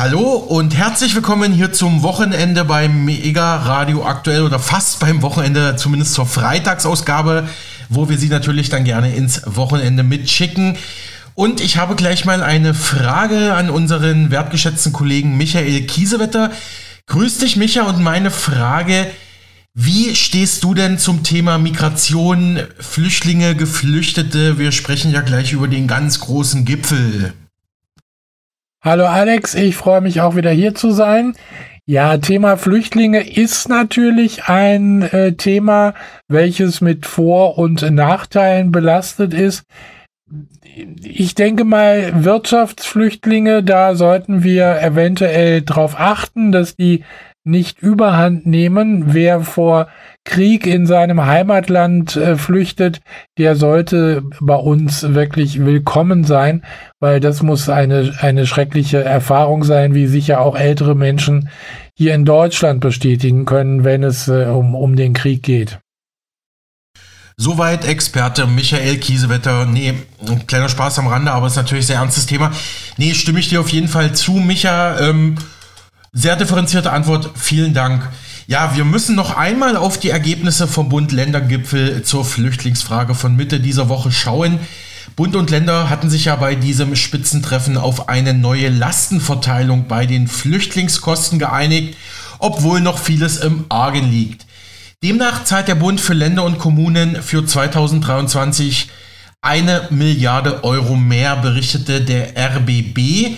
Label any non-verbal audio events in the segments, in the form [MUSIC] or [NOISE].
Hallo und herzlich willkommen hier zum Wochenende beim Mega Radio aktuell oder fast beim Wochenende, zumindest zur Freitagsausgabe, wo wir Sie natürlich dann gerne ins Wochenende mitschicken. Und ich habe gleich mal eine Frage an unseren wertgeschätzten Kollegen Michael Kiesewetter. Grüß dich, Micha, und meine Frage, wie stehst du denn zum Thema Migration, Flüchtlinge, Geflüchtete? Wir sprechen ja gleich über den ganz großen Gipfel. Hallo Alex, ich freue mich auch wieder hier zu sein. Ja, Thema Flüchtlinge ist natürlich ein äh, Thema, welches mit Vor- und Nachteilen belastet ist. Ich denke mal, Wirtschaftsflüchtlinge, da sollten wir eventuell darauf achten, dass die nicht überhand nehmen. Wer vor Krieg in seinem Heimatland äh, flüchtet, der sollte bei uns wirklich willkommen sein, weil das muss eine, eine schreckliche Erfahrung sein, wie sicher auch ältere Menschen hier in Deutschland bestätigen können, wenn es äh, um, um den Krieg geht. Soweit Experte Michael Kiesewetter. Nee, ein kleiner Spaß am Rande, aber es ist natürlich ein sehr ernstes Thema. Nee, stimme ich dir auf jeden Fall zu, Micha. Ähm, sehr differenzierte Antwort. Vielen Dank. Ja, wir müssen noch einmal auf die Ergebnisse vom Bund-Länder-Gipfel zur Flüchtlingsfrage von Mitte dieser Woche schauen. Bund und Länder hatten sich ja bei diesem Spitzentreffen auf eine neue Lastenverteilung bei den Flüchtlingskosten geeinigt, obwohl noch vieles im Argen liegt. Demnach zahlt der Bund für Länder und Kommunen für 2023 eine Milliarde Euro mehr, berichtete der RBB.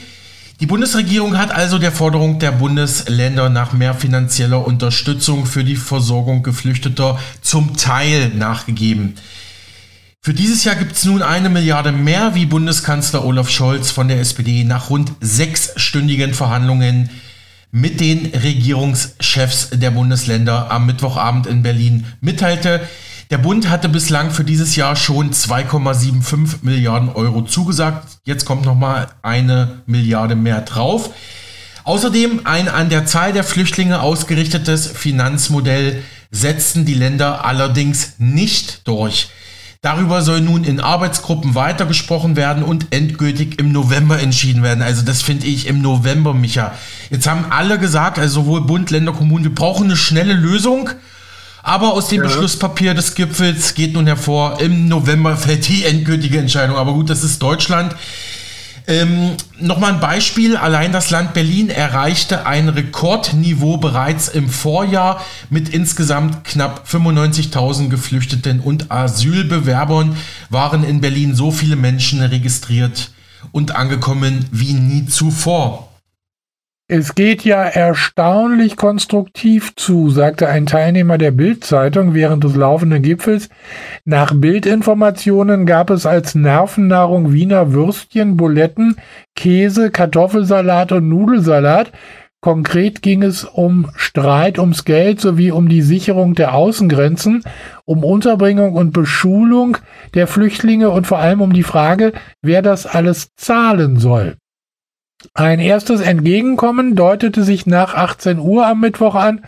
Die Bundesregierung hat also der Forderung der Bundesländer nach mehr finanzieller Unterstützung für die Versorgung Geflüchteter zum Teil nachgegeben. Für dieses Jahr gibt es nun eine Milliarde mehr, wie Bundeskanzler Olaf Scholz von der SPD nach rund sechsstündigen Verhandlungen mit den Regierungschefs der Bundesländer am Mittwochabend in Berlin mitteilte. Der Bund hatte bislang für dieses Jahr schon 2,75 Milliarden Euro zugesagt. Jetzt kommt nochmal eine Milliarde mehr drauf. Außerdem ein an der Zahl der Flüchtlinge ausgerichtetes Finanzmodell setzten die Länder allerdings nicht durch. Darüber soll nun in Arbeitsgruppen weitergesprochen werden und endgültig im November entschieden werden. Also das finde ich im November, Micha. Jetzt haben alle gesagt, also sowohl Bund, Länder, Kommunen, wir brauchen eine schnelle Lösung. Aber aus dem ja. Beschlusspapier des Gipfels geht nun hervor, im November fällt die endgültige Entscheidung. Aber gut, das ist Deutschland. Ähm, Nochmal ein Beispiel. Allein das Land Berlin erreichte ein Rekordniveau bereits im Vorjahr mit insgesamt knapp 95.000 Geflüchteten und Asylbewerbern waren in Berlin so viele Menschen registriert und angekommen wie nie zuvor. Es geht ja erstaunlich konstruktiv zu, sagte ein Teilnehmer der Bild-Zeitung während des laufenden Gipfels. Nach Bildinformationen gab es als Nervennahrung Wiener Würstchen, Buletten, Käse, Kartoffelsalat und Nudelsalat. Konkret ging es um Streit ums Geld sowie um die Sicherung der Außengrenzen, um Unterbringung und Beschulung der Flüchtlinge und vor allem um die Frage, wer das alles zahlen soll. Ein erstes Entgegenkommen deutete sich nach 18 Uhr am Mittwoch an.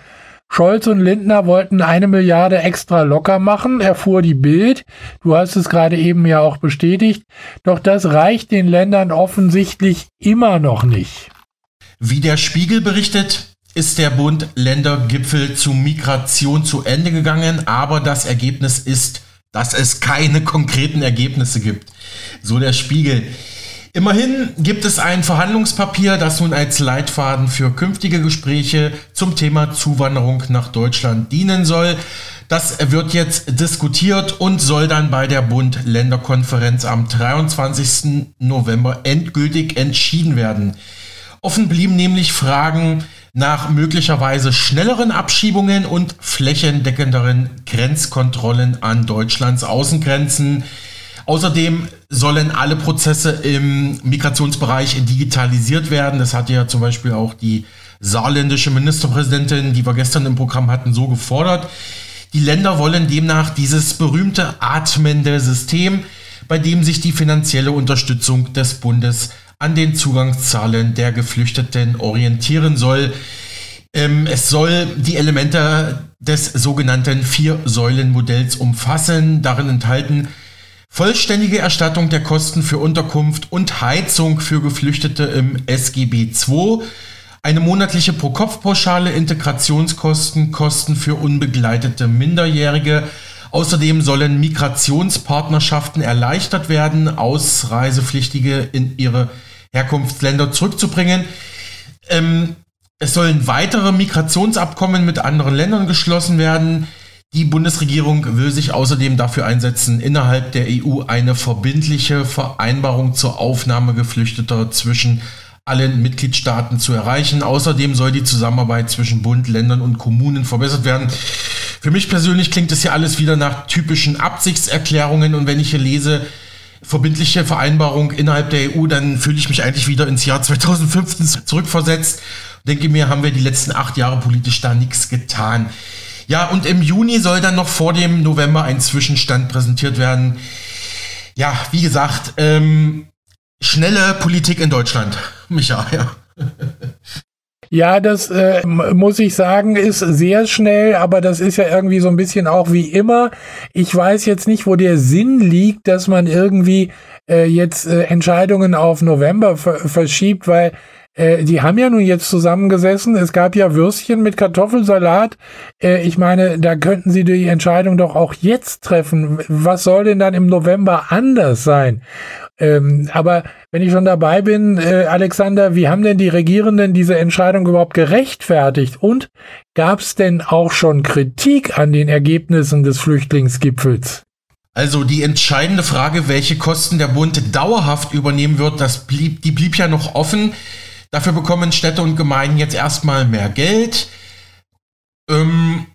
Scholz und Lindner wollten eine Milliarde extra locker machen, erfuhr die Bild. Du hast es gerade eben ja auch bestätigt. Doch das reicht den Ländern offensichtlich immer noch nicht. Wie der Spiegel berichtet, ist der Bund-Länder-Gipfel zu Migration zu Ende gegangen, aber das Ergebnis ist, dass es keine konkreten Ergebnisse gibt. So der Spiegel. Immerhin gibt es ein Verhandlungspapier, das nun als Leitfaden für künftige Gespräche zum Thema Zuwanderung nach Deutschland dienen soll. Das wird jetzt diskutiert und soll dann bei der Bund-Länder-Konferenz am 23. November endgültig entschieden werden. Offen blieben nämlich Fragen nach möglicherweise schnelleren Abschiebungen und flächendeckenderen Grenzkontrollen an Deutschlands Außengrenzen. Außerdem sollen alle Prozesse im Migrationsbereich digitalisiert werden. Das hat ja zum Beispiel auch die saarländische Ministerpräsidentin, die wir gestern im Programm hatten, so gefordert. Die Länder wollen demnach dieses berühmte atmende System, bei dem sich die finanzielle Unterstützung des Bundes an den Zugangszahlen der Geflüchteten orientieren soll. Ähm, es soll die Elemente des sogenannten Vier-Säulen-Modells umfassen. Darin enthalten vollständige Erstattung der Kosten für Unterkunft und Heizung für Geflüchtete im SGB II, eine monatliche Pro-Kopf-Pauschale, Integrationskosten, Kosten für unbegleitete Minderjährige. Außerdem sollen Migrationspartnerschaften erleichtert werden, Ausreisepflichtige in ihre Herkunftsländer zurückzubringen. Ähm, es sollen weitere Migrationsabkommen mit anderen Ländern geschlossen werden. Die Bundesregierung will sich außerdem dafür einsetzen, innerhalb der EU eine verbindliche Vereinbarung zur Aufnahme Geflüchteter zwischen allen Mitgliedstaaten zu erreichen. Außerdem soll die Zusammenarbeit zwischen Bund, Ländern und Kommunen verbessert werden. Für mich persönlich klingt es ja alles wieder nach typischen Absichtserklärungen und wenn ich hier lese, verbindliche Vereinbarung innerhalb der EU, dann fühle ich mich eigentlich wieder ins Jahr 2015 zurückversetzt. Denke mir, haben wir die letzten acht Jahre politisch da nichts getan. Ja, und im Juni soll dann noch vor dem November ein Zwischenstand präsentiert werden. Ja, wie gesagt, ähm, schnelle Politik in Deutschland. [LAUGHS] Micha, ja. Ja, das äh, muss ich sagen, ist sehr schnell, aber das ist ja irgendwie so ein bisschen auch wie immer. Ich weiß jetzt nicht, wo der Sinn liegt, dass man irgendwie äh, jetzt äh, Entscheidungen auf November verschiebt, weil äh, die haben ja nun jetzt zusammengesessen. Es gab ja Würstchen mit Kartoffelsalat. Äh, ich meine, da könnten sie die Entscheidung doch auch jetzt treffen. Was soll denn dann im November anders sein? Ähm, aber wenn ich schon dabei bin, äh, Alexander, wie haben denn die Regierenden diese Entscheidung überhaupt gerechtfertigt? Und gab es denn auch schon Kritik an den Ergebnissen des Flüchtlingsgipfels? Also die entscheidende Frage, welche Kosten der Bund dauerhaft übernehmen wird, das blieb, die blieb ja noch offen. Dafür bekommen Städte und Gemeinden jetzt erstmal mehr Geld. Ähm,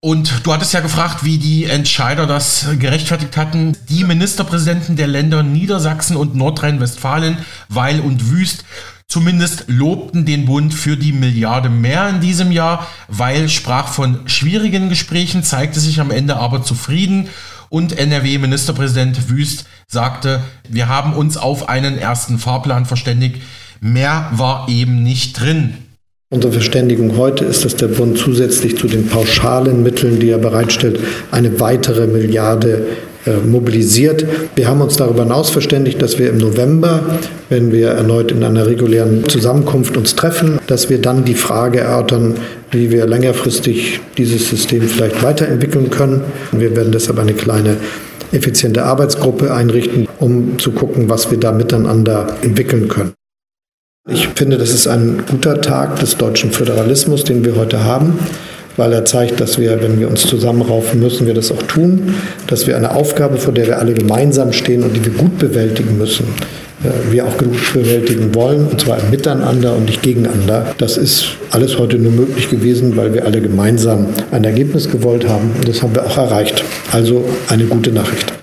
und du hattest ja gefragt, wie die Entscheider das gerechtfertigt hatten. Die Ministerpräsidenten der Länder Niedersachsen und Nordrhein-Westfalen, Weil und Wüst, zumindest lobten den Bund für die Milliarde mehr in diesem Jahr. Weil sprach von schwierigen Gesprächen, zeigte sich am Ende aber zufrieden. Und NRW-Ministerpräsident Wüst sagte, wir haben uns auf einen ersten Fahrplan verständigt Mehr war eben nicht drin. Unsere Verständigung heute ist, dass der Bund zusätzlich zu den pauschalen Mitteln, die er bereitstellt, eine weitere Milliarde äh, mobilisiert. Wir haben uns darüber hinaus verständigt, dass wir im November, wenn wir erneut in einer regulären Zusammenkunft uns treffen, dass wir dann die Frage erörtern, wie wir längerfristig dieses System vielleicht weiterentwickeln können. Wir werden deshalb eine kleine effiziente Arbeitsgruppe einrichten, um zu gucken, was wir da miteinander entwickeln können. Ich finde, das ist ein guter Tag des deutschen Föderalismus, den wir heute haben, weil er zeigt, dass wir, wenn wir uns zusammenraufen, müssen wir das auch tun, dass wir eine Aufgabe, vor der wir alle gemeinsam stehen und die wir gut bewältigen müssen, äh, wir auch gut bewältigen wollen, und zwar miteinander und nicht gegeneinander. Das ist alles heute nur möglich gewesen, weil wir alle gemeinsam ein Ergebnis gewollt haben und das haben wir auch erreicht. Also eine gute Nachricht.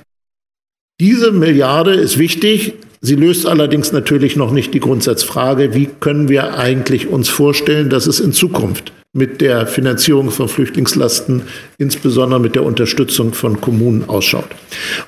Diese Milliarde ist wichtig, Sie löst allerdings natürlich noch nicht die Grundsatzfrage, wie können wir eigentlich uns vorstellen, dass es in Zukunft mit der Finanzierung von Flüchtlingslasten, insbesondere mit der Unterstützung von Kommunen ausschaut.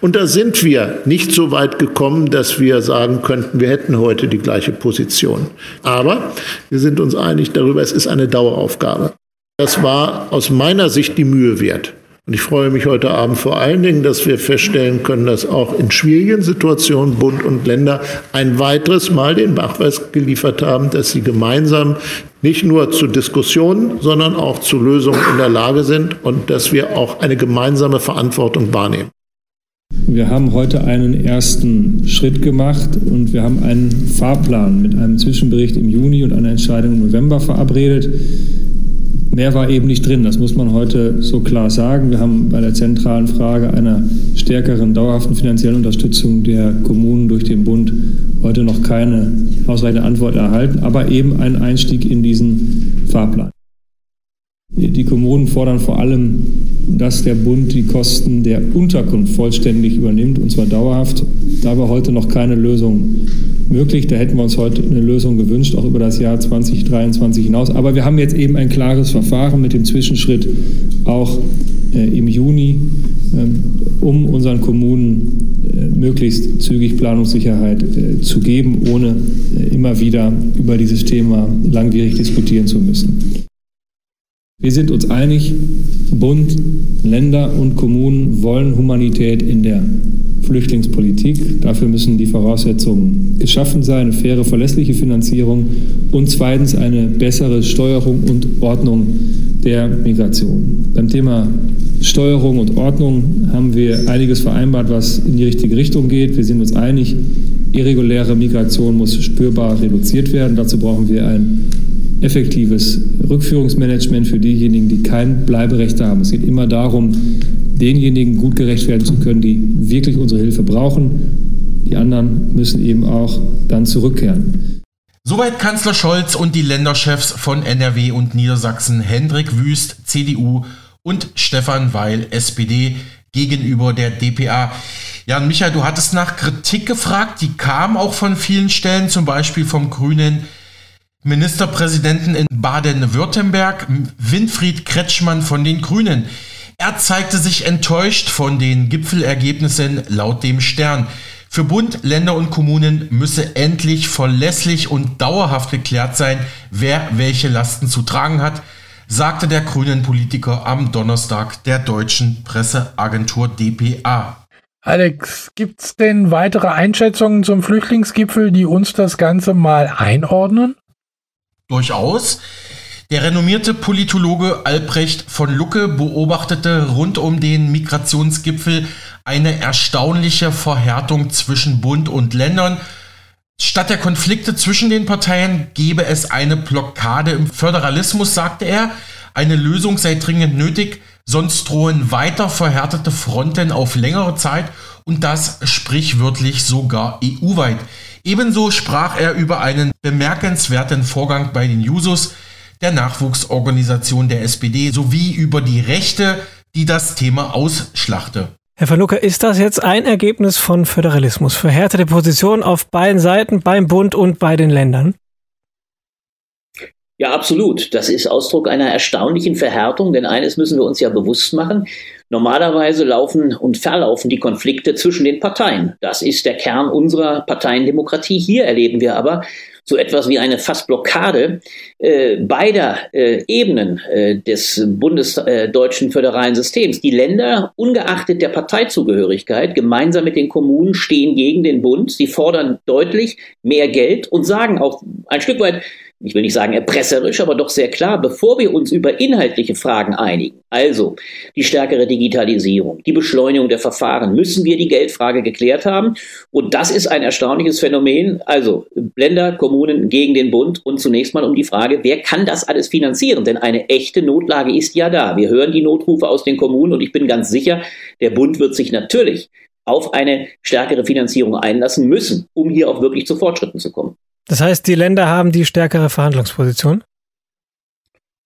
Und da sind wir nicht so weit gekommen, dass wir sagen könnten, wir hätten heute die gleiche Position. Aber wir sind uns einig darüber, es ist eine Daueraufgabe. Das war aus meiner Sicht die Mühe wert. Und ich freue mich heute Abend vor allen Dingen, dass wir feststellen können, dass auch in schwierigen Situationen Bund und Länder ein weiteres Mal den Nachweis geliefert haben, dass sie gemeinsam nicht nur zu Diskussionen, sondern auch zu Lösungen in der Lage sind und dass wir auch eine gemeinsame Verantwortung wahrnehmen. Wir haben heute einen ersten Schritt gemacht und wir haben einen Fahrplan mit einem Zwischenbericht im Juni und einer Entscheidung im November verabredet. Mehr war eben nicht drin, das muss man heute so klar sagen. Wir haben bei der zentralen Frage einer stärkeren dauerhaften finanziellen Unterstützung der Kommunen durch den Bund heute noch keine ausreichende Antwort erhalten, aber eben einen Einstieg in diesen Fahrplan. Die Kommunen fordern vor allem, dass der Bund die Kosten der Unterkunft vollständig übernimmt, und zwar dauerhaft. Da wir heute noch keine Lösung möglich. Da hätten wir uns heute eine Lösung gewünscht, auch über das Jahr 2023 hinaus. Aber wir haben jetzt eben ein klares Verfahren mit dem Zwischenschritt auch äh, im Juni, äh, um unseren Kommunen äh, möglichst zügig Planungssicherheit äh, zu geben, ohne äh, immer wieder über dieses Thema langwierig diskutieren zu müssen. Wir sind uns einig, Bund, Länder und Kommunen wollen Humanität in der Flüchtlingspolitik. Dafür müssen die Voraussetzungen geschaffen sein, eine faire, verlässliche Finanzierung und zweitens eine bessere Steuerung und Ordnung der Migration. Beim Thema Steuerung und Ordnung haben wir einiges vereinbart, was in die richtige Richtung geht. Wir sind uns einig, irreguläre Migration muss spürbar reduziert werden. Dazu brauchen wir ein effektives Rückführungsmanagement für diejenigen, die kein Bleiberecht haben. Es geht immer darum, denjenigen gut gerecht werden zu können, die wirklich unsere Hilfe brauchen. Die anderen müssen eben auch dann zurückkehren. Soweit Kanzler Scholz und die Länderchefs von NRW und Niedersachsen Hendrik Wüst, CDU und Stefan Weil, SPD, gegenüber der DPA. Ja, und Michael, du hattest nach Kritik gefragt, die kam auch von vielen Stellen, zum Beispiel vom grünen Ministerpräsidenten in Baden-Württemberg, Winfried Kretschmann von den Grünen. Er zeigte sich enttäuscht von den Gipfelergebnissen laut dem Stern. Für Bund, Länder und Kommunen müsse endlich verlässlich und dauerhaft geklärt sein, wer welche Lasten zu tragen hat, sagte der grünen Politiker am Donnerstag der deutschen Presseagentur dpa. Alex, gibt's denn weitere Einschätzungen zum Flüchtlingsgipfel, die uns das Ganze mal einordnen? Durchaus. Der renommierte Politologe Albrecht von Lucke beobachtete rund um den Migrationsgipfel eine erstaunliche Verhärtung zwischen Bund und Ländern. Statt der Konflikte zwischen den Parteien gebe es eine Blockade im Föderalismus, sagte er. Eine Lösung sei dringend nötig, sonst drohen weiter verhärtete Fronten auf längere Zeit und das sprichwörtlich sogar EU-weit. Ebenso sprach er über einen bemerkenswerten Vorgang bei den Jusos, der Nachwuchsorganisation der SPD, sowie über die Rechte, die das Thema ausschlachte. Herr Verlucker, ist das jetzt ein Ergebnis von Föderalismus? Verhärtete Positionen auf beiden Seiten, beim Bund und bei den Ländern? Ja, absolut. Das ist Ausdruck einer erstaunlichen Verhärtung, denn eines müssen wir uns ja bewusst machen. Normalerweise laufen und verlaufen die Konflikte zwischen den Parteien. Das ist der Kern unserer Parteiendemokratie. Hier erleben wir aber so etwas wie eine fast Blockade äh, beider äh, Ebenen äh, des bundesdeutschen föderalen Systems. Die Länder, ungeachtet der Parteizugehörigkeit, gemeinsam mit den Kommunen stehen gegen den Bund. Sie fordern deutlich mehr Geld und sagen auch ein Stück weit, ich will nicht sagen erpresserisch, aber doch sehr klar, bevor wir uns über inhaltliche Fragen einigen, also die stärkere Digitalisierung, die Beschleunigung der Verfahren, müssen wir die Geldfrage geklärt haben. Und das ist ein erstaunliches Phänomen. Also Länder, Kommunen gegen den Bund und zunächst mal um die Frage, wer kann das alles finanzieren? Denn eine echte Notlage ist ja da. Wir hören die Notrufe aus den Kommunen und ich bin ganz sicher, der Bund wird sich natürlich auf eine stärkere Finanzierung einlassen müssen, um hier auch wirklich zu Fortschritten zu kommen. Das heißt, die Länder haben die stärkere Verhandlungsposition?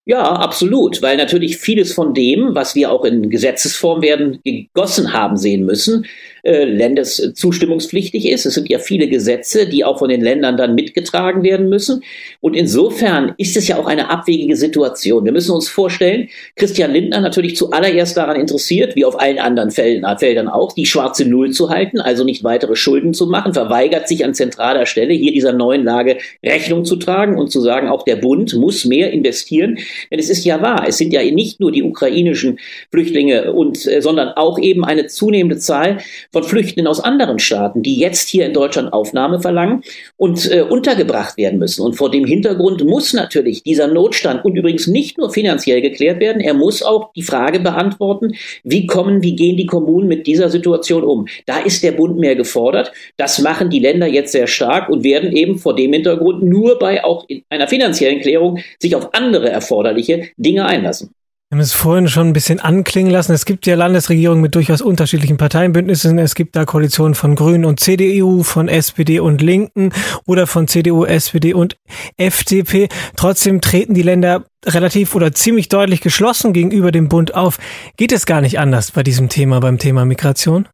Ja, absolut, weil natürlich vieles von dem, was wir auch in Gesetzesform werden gegossen haben sehen müssen, äh, landeszustimmungspflichtig ist. Es sind ja viele Gesetze, die auch von den Ländern dann mitgetragen werden müssen. Und insofern ist es ja auch eine abwegige Situation. Wir müssen uns vorstellen, Christian Lindner natürlich zuallererst daran interessiert, wie auf allen anderen Feldern auch, die schwarze Null zu halten, also nicht weitere Schulden zu machen, verweigert sich an zentraler Stelle hier dieser neuen Lage Rechnung zu tragen und zu sagen, auch der Bund muss mehr investieren. Denn es ist ja wahr, es sind ja nicht nur die ukrainischen Flüchtlinge und, äh, sondern auch eben eine zunehmende Zahl von Flüchtlingen aus anderen Staaten, die jetzt hier in Deutschland Aufnahme verlangen und äh, untergebracht werden müssen. Und vor dem Hintergrund muss natürlich dieser Notstand und übrigens nicht nur finanziell geklärt werden, er muss auch die Frage beantworten, wie kommen, wie gehen die Kommunen mit dieser Situation um. Da ist der Bund mehr gefordert. Das machen die Länder jetzt sehr stark und werden eben vor dem Hintergrund nur bei auch einer finanziellen Klärung sich auf andere erforderliche Dinge einlassen. Wir haben es vorhin schon ein bisschen anklingen lassen. Es gibt ja Landesregierungen mit durchaus unterschiedlichen Parteienbündnissen. Es gibt da Koalitionen von Grünen und CDU, von SPD und Linken oder von CDU, SPD und FDP. Trotzdem treten die Länder relativ oder ziemlich deutlich geschlossen gegenüber dem Bund auf. Geht es gar nicht anders bei diesem Thema, beim Thema Migration?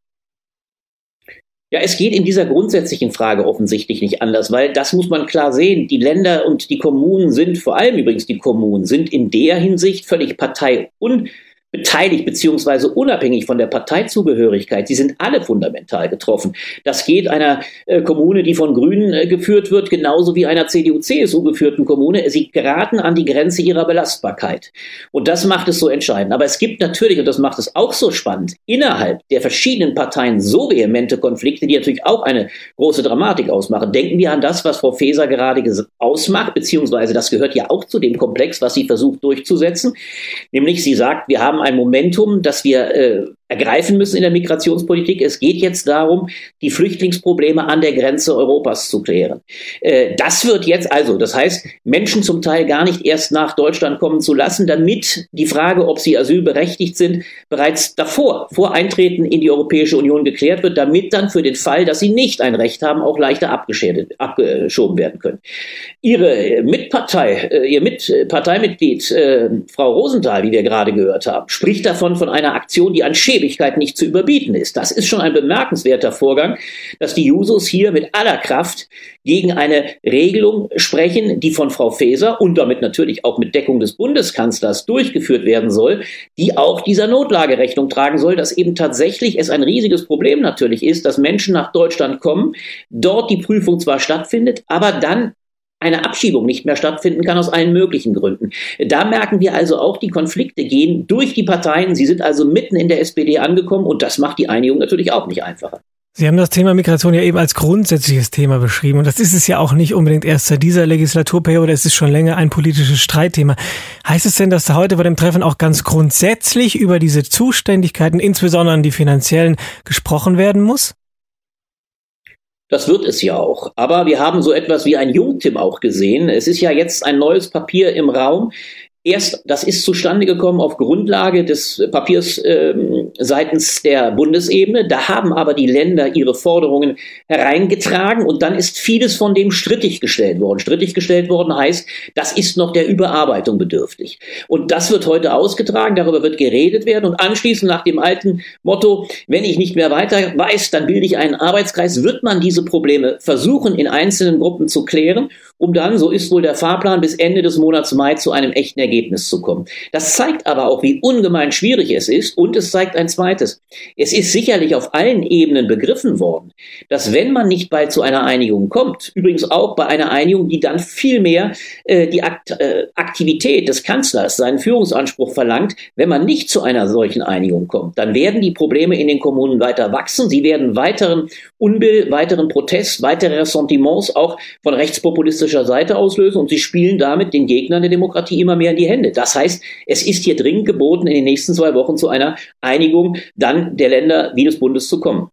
Ja, es geht in dieser grundsätzlichen Frage offensichtlich nicht anders, weil das muss man klar sehen. Die Länder und die Kommunen sind, vor allem übrigens die Kommunen, sind in der Hinsicht völlig parteiun beteiligt beziehungsweise unabhängig von der Parteizugehörigkeit. Sie sind alle fundamental getroffen. Das geht einer äh, Kommune, die von Grünen äh, geführt wird, genauso wie einer CDU-CSU geführten Kommune. Sie geraten an die Grenze ihrer Belastbarkeit. Und das macht es so entscheidend. Aber es gibt natürlich, und das macht es auch so spannend, innerhalb der verschiedenen Parteien so vehemente Konflikte, die natürlich auch eine große Dramatik ausmachen. Denken wir an das, was Frau Faeser gerade ausmacht, beziehungsweise das gehört ja auch zu dem Komplex, was sie versucht durchzusetzen. Nämlich sie sagt, wir haben ein Momentum, das wir äh, ergreifen müssen in der Migrationspolitik. Es geht jetzt darum, die Flüchtlingsprobleme an der Grenze Europas zu klären. Äh, das wird jetzt also, das heißt, Menschen zum Teil gar nicht erst nach Deutschland kommen zu lassen, damit die Frage, ob sie asylberechtigt sind, bereits davor, vor Eintreten in die Europäische Union geklärt wird, damit dann für den Fall, dass sie nicht ein Recht haben, auch leichter abgeschoben werden können. Ihre Mitpartei, äh, ihr Mitparteimitglied, äh, Frau Rosenthal, wie wir gerade gehört haben, spricht davon von einer Aktion, die an Schäbigkeit nicht zu überbieten ist. Das ist schon ein bemerkenswerter Vorgang, dass die Jusos hier mit aller Kraft gegen eine Regelung sprechen, die von Frau Faeser und damit natürlich auch mit Deckung des Bundeskanzlers durchgeführt werden soll, die auch dieser Notlage Rechnung tragen soll, dass eben tatsächlich es ein riesiges Problem natürlich ist, dass Menschen nach Deutschland kommen, dort die Prüfung zwar stattfindet, aber dann eine Abschiebung nicht mehr stattfinden kann aus allen möglichen Gründen. Da merken wir also auch, die Konflikte gehen durch die Parteien. Sie sind also mitten in der SPD angekommen und das macht die Einigung natürlich auch nicht einfacher. Sie haben das Thema Migration ja eben als grundsätzliches Thema beschrieben und das ist es ja auch nicht unbedingt erst seit dieser Legislaturperiode, es ist schon länger ein politisches Streitthema. Heißt es denn, dass heute bei dem Treffen auch ganz grundsätzlich über diese Zuständigkeiten, insbesondere die finanziellen, gesprochen werden muss? Das wird es ja auch. Aber wir haben so etwas wie ein Jungtim auch gesehen. Es ist ja jetzt ein neues Papier im Raum, Erst, das ist zustande gekommen auf Grundlage des Papiers seitens der Bundesebene. Da haben aber die Länder ihre Forderungen hereingetragen und dann ist vieles von dem strittig gestellt worden. Strittig gestellt worden heißt, das ist noch der Überarbeitung bedürftig. Und das wird heute ausgetragen, darüber wird geredet werden und anschließend nach dem alten Motto, wenn ich nicht mehr weiter weiß, dann bilde ich einen Arbeitskreis, wird man diese Probleme versuchen in einzelnen Gruppen zu klären um dann, so ist wohl der Fahrplan, bis Ende des Monats Mai zu einem echten Ergebnis zu kommen. Das zeigt aber auch, wie ungemein schwierig es ist und es zeigt ein zweites. Es ist sicherlich auf allen Ebenen begriffen worden, dass wenn man nicht bald zu einer Einigung kommt, übrigens auch bei einer Einigung, die dann viel mehr äh, die Akt, äh, Aktivität des Kanzlers, seinen Führungsanspruch verlangt, wenn man nicht zu einer solchen Einigung kommt, dann werden die Probleme in den Kommunen weiter wachsen, sie werden weiteren Unbill, weiteren Protest, weitere Ressentiments auch von rechtspopulistischen politischer Seite auslösen und sie spielen damit den Gegnern der Demokratie immer mehr in die Hände. Das heißt, es ist hier dringend geboten, in den nächsten zwei Wochen zu einer Einigung dann der Länder wie des Bundes zu kommen.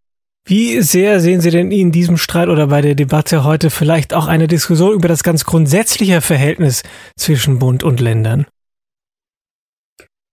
Wie sehr sehen Sie denn in diesem Streit oder bei der Debatte heute vielleicht auch eine Diskussion über das ganz grundsätzliche Verhältnis zwischen Bund und Ländern?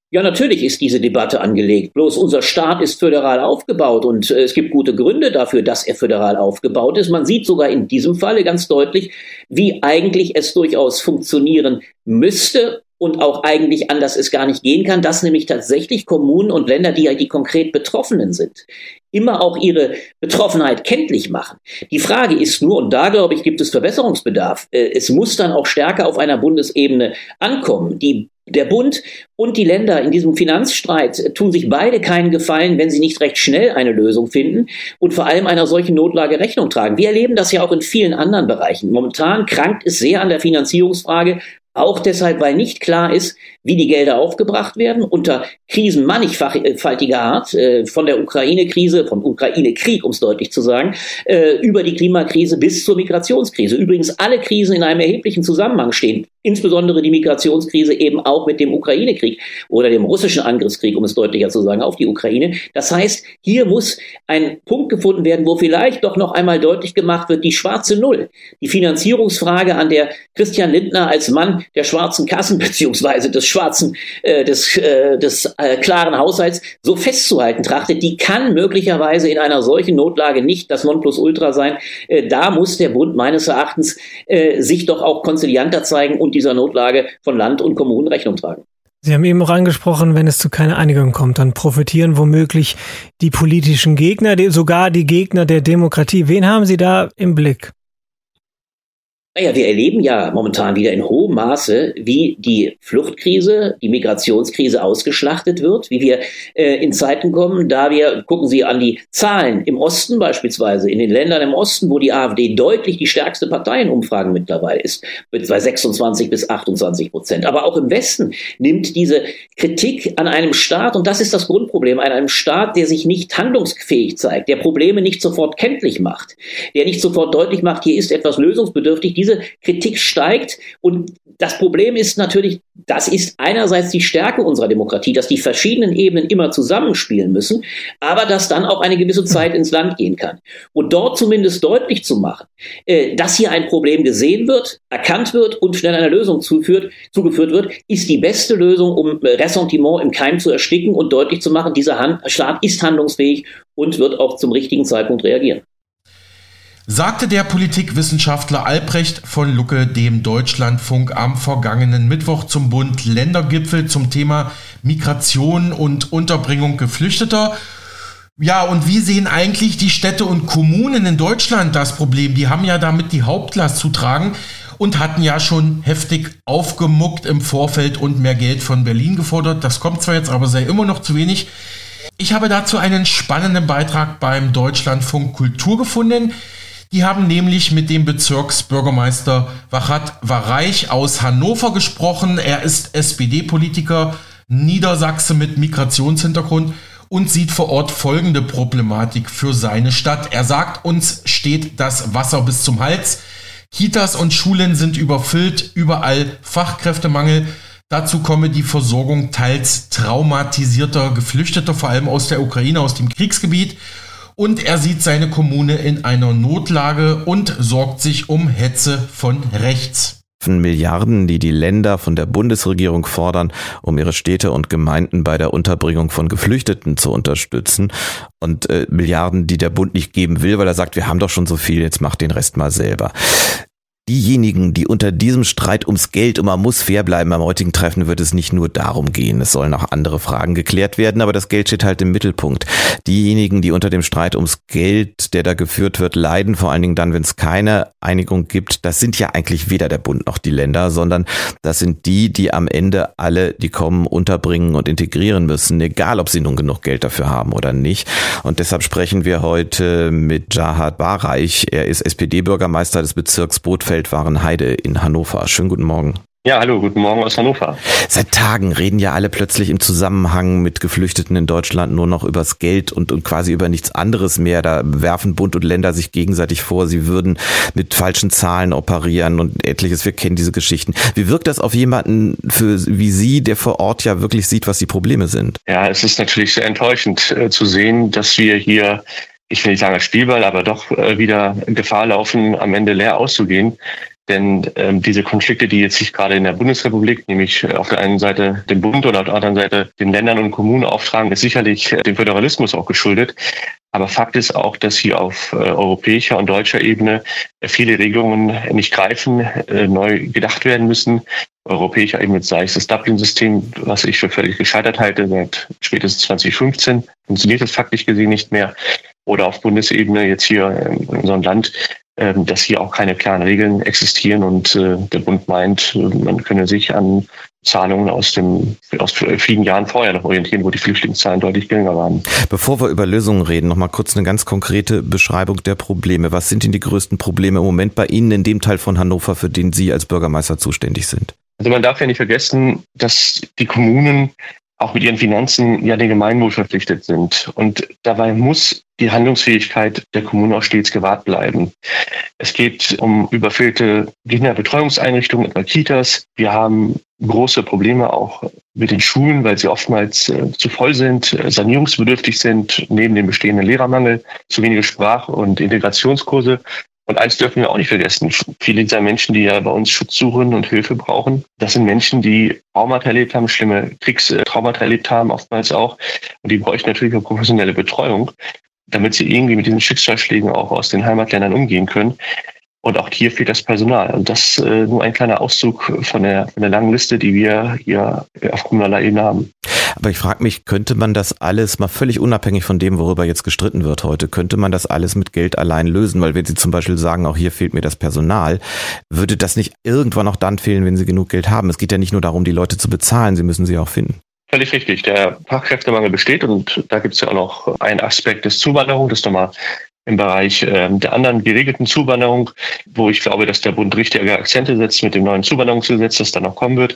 Ja, natürlich ist diese Debatte angelegt. Bloß unser Staat ist föderal aufgebaut und äh, es gibt gute Gründe dafür, dass er föderal aufgebaut ist. Man sieht sogar in diesem Falle ganz deutlich, wie eigentlich es durchaus funktionieren müsste und auch eigentlich anders es gar nicht gehen kann, dass nämlich tatsächlich Kommunen und Länder, die ja die konkret Betroffenen sind, immer auch ihre Betroffenheit kenntlich machen. Die Frage ist nur, und da glaube ich, gibt es Verbesserungsbedarf, äh, es muss dann auch stärker auf einer Bundesebene ankommen. Die der Bund und die Länder in diesem Finanzstreit tun sich beide keinen Gefallen, wenn sie nicht recht schnell eine Lösung finden und vor allem einer solchen Notlage Rechnung tragen. Wir erleben das ja auch in vielen anderen Bereichen. Momentan krankt es sehr an der Finanzierungsfrage, auch deshalb, weil nicht klar ist, wie die Gelder aufgebracht werden, unter Krisen mannigfaltiger Art, äh, von der Ukraine-Krise, vom Ukraine-Krieg, um es deutlich zu sagen, äh, über die Klimakrise bis zur Migrationskrise. Übrigens alle Krisen in einem erheblichen Zusammenhang stehen, insbesondere die Migrationskrise eben auch mit dem Ukraine-Krieg oder dem russischen Angriffskrieg, um es deutlicher zu sagen, auf die Ukraine. Das heißt, hier muss ein Punkt gefunden werden, wo vielleicht doch noch einmal deutlich gemacht wird, die schwarze Null, die Finanzierungsfrage, an der Christian Lindner als Mann der schwarzen Kassen [LAUGHS] beziehungsweise des schwarzen, äh, des, äh, des äh, klaren Haushalts so festzuhalten trachtet, die kann möglicherweise in einer solchen Notlage nicht das Nonplusultra sein. Äh, da muss der Bund meines Erachtens äh, sich doch auch konzilianter zeigen und dieser Notlage von Land und Kommunen Rechnung tragen. Sie haben eben auch angesprochen, wenn es zu keiner Einigung kommt, dann profitieren womöglich die politischen Gegner, sogar die Gegner der Demokratie. Wen haben Sie da im Blick? Naja, wir erleben ja momentan wieder in hohem Maße, wie die Fluchtkrise, die Migrationskrise ausgeschlachtet wird, wie wir äh, in Zeiten kommen, da wir, gucken Sie an die Zahlen im Osten beispielsweise, in den Ländern im Osten, wo die AfD deutlich die stärkste Partei in Umfragen mittlerweile ist, mit bei 26 bis 28 Prozent. Aber auch im Westen nimmt diese Kritik an einem Staat, und das ist das Grundproblem, an einem Staat, der sich nicht handlungsfähig zeigt, der Probleme nicht sofort kenntlich macht, der nicht sofort deutlich macht, hier ist etwas lösungsbedürftig, diese Kritik steigt. Und das Problem ist natürlich, das ist einerseits die Stärke unserer Demokratie, dass die verschiedenen Ebenen immer zusammenspielen müssen, aber dass dann auch eine gewisse Zeit ins Land gehen kann. Und dort zumindest deutlich zu machen, äh, dass hier ein Problem gesehen wird, erkannt wird und schnell einer Lösung zuführt, zugeführt wird, ist die beste Lösung, um Ressentiment im Keim zu ersticken und deutlich zu machen, dieser Hand Staat ist handlungsfähig und wird auch zum richtigen Zeitpunkt reagieren sagte der Politikwissenschaftler Albrecht von Lucke dem Deutschlandfunk am vergangenen Mittwoch zum Bund-Ländergipfel zum Thema Migration und Unterbringung Geflüchteter. Ja, und wie sehen eigentlich die Städte und Kommunen in Deutschland das Problem? Die haben ja damit die Hauptlast zu tragen und hatten ja schon heftig aufgemuckt im Vorfeld und mehr Geld von Berlin gefordert. Das kommt zwar jetzt, aber sei immer noch zu wenig. Ich habe dazu einen spannenden Beitrag beim Deutschlandfunk Kultur gefunden. Die haben nämlich mit dem Bezirksbürgermeister Wachat Wareich aus Hannover gesprochen. Er ist SPD-Politiker, Niedersachse mit Migrationshintergrund und sieht vor Ort folgende Problematik für seine Stadt. Er sagt, uns steht das Wasser bis zum Hals. Kitas und Schulen sind überfüllt, überall Fachkräftemangel. Dazu komme die Versorgung teils traumatisierter Geflüchteter, vor allem aus der Ukraine, aus dem Kriegsgebiet und er sieht seine Kommune in einer Notlage und sorgt sich um Hetze von rechts. Milliarden, die die Länder von der Bundesregierung fordern, um ihre Städte und Gemeinden bei der Unterbringung von Geflüchteten zu unterstützen. Und äh, Milliarden, die der Bund nicht geben will, weil er sagt, wir haben doch schon so viel, jetzt macht den Rest mal selber. Diejenigen, die unter diesem Streit ums Geld und man muss fair bleiben, beim heutigen Treffen wird es nicht nur darum gehen. Es sollen auch andere Fragen geklärt werden, aber das Geld steht halt im Mittelpunkt. Diejenigen, die unter dem Streit ums Geld, der da geführt wird, leiden, vor allen Dingen dann, wenn es keine Einigung gibt, das sind ja eigentlich weder der Bund noch die Länder, sondern das sind die, die am Ende alle, die kommen, unterbringen und integrieren müssen, egal ob sie nun genug Geld dafür haben oder nicht. Und deshalb sprechen wir heute mit Jahad Barreich. Er ist SPD-Bürgermeister des Bezirks Bootfeld Feldwarenheide in Hannover. Schönen guten Morgen. Ja, hallo, guten Morgen aus Hannover. Seit Tagen reden ja alle plötzlich im Zusammenhang mit Geflüchteten in Deutschland nur noch übers Geld und, und quasi über nichts anderes mehr. Da werfen Bund und Länder sich gegenseitig vor, sie würden mit falschen Zahlen operieren und etliches. Wir kennen diese Geschichten. Wie wirkt das auf jemanden für, wie Sie, der vor Ort ja wirklich sieht, was die Probleme sind? Ja, es ist natürlich sehr enttäuschend äh, zu sehen, dass wir hier ich will nicht sagen als Spielball, aber doch äh, wieder Gefahr laufen, am Ende leer auszugehen. Denn ähm, diese Konflikte, die jetzt sich gerade in der Bundesrepublik, nämlich äh, auf der einen Seite dem Bund oder auf der anderen Seite den Ländern und Kommunen auftragen, ist sicherlich äh, dem Föderalismus auch geschuldet. Aber Fakt ist auch, dass hier auf äh, europäischer und deutscher Ebene viele Regelungen nicht greifen, äh, neu gedacht werden müssen. Europäischer Ebene sei es das Dublin-System, was ich für völlig gescheitert halte, seit spätestens 2015 funktioniert es faktisch gesehen nicht mehr oder auf Bundesebene jetzt hier in unserem Land, ähm, dass hier auch keine klaren Regeln existieren und äh, der Bund meint, man könne sich an Zahlungen aus dem aus vielen Jahren vorher noch orientieren, wo die Flüchtlingszahlen deutlich geringer waren. Bevor wir über Lösungen reden, noch mal kurz eine ganz konkrete Beschreibung der Probleme. Was sind denn die größten Probleme im Moment bei Ihnen in dem Teil von Hannover, für den Sie als Bürgermeister zuständig sind? Also man darf ja nicht vergessen, dass die Kommunen auch mit ihren Finanzen ja dem Gemeinwohl verpflichtet sind. Und dabei muss die Handlungsfähigkeit der Kommunen auch stets gewahrt bleiben. Es geht um überfüllte Kinderbetreuungseinrichtungen, etwa Kitas. Wir haben große Probleme auch mit den Schulen, weil sie oftmals äh, zu voll sind, äh, sanierungsbedürftig sind, neben dem bestehenden Lehrermangel, zu wenige Sprach- und Integrationskurse. Und eins dürfen wir auch nicht vergessen. Viele dieser Menschen, die ja bei uns Schutz suchen und Hilfe brauchen, das sind Menschen, die Traumata erlebt haben, schlimme Kriegstraumata erlebt haben, oftmals auch. Und die bräuchten natürlich auch professionelle Betreuung, damit sie irgendwie mit diesen Schicksalsschlägen auch aus den Heimatländern umgehen können. Und auch hier fehlt das Personal. Und das äh, nur ein kleiner Auszug von der, von der langen Liste, die wir hier auf kommunaler Ebene haben. Aber ich frage mich, könnte man das alles mal völlig unabhängig von dem, worüber jetzt gestritten wird heute, könnte man das alles mit Geld allein lösen? Weil wenn Sie zum Beispiel sagen, auch hier fehlt mir das Personal, würde das nicht irgendwann auch dann fehlen, wenn Sie genug Geld haben? Es geht ja nicht nur darum, die Leute zu bezahlen, Sie müssen sie auch finden. Völlig richtig. Der Fachkräftemangel besteht und da gibt es ja auch noch einen Aspekt des Zuwanderung, das nochmal im Bereich äh, der anderen geregelten Zuwanderung, wo ich glaube, dass der Bund richtige Akzente setzt mit dem neuen Zuwanderungsgesetz, das dann noch kommen wird.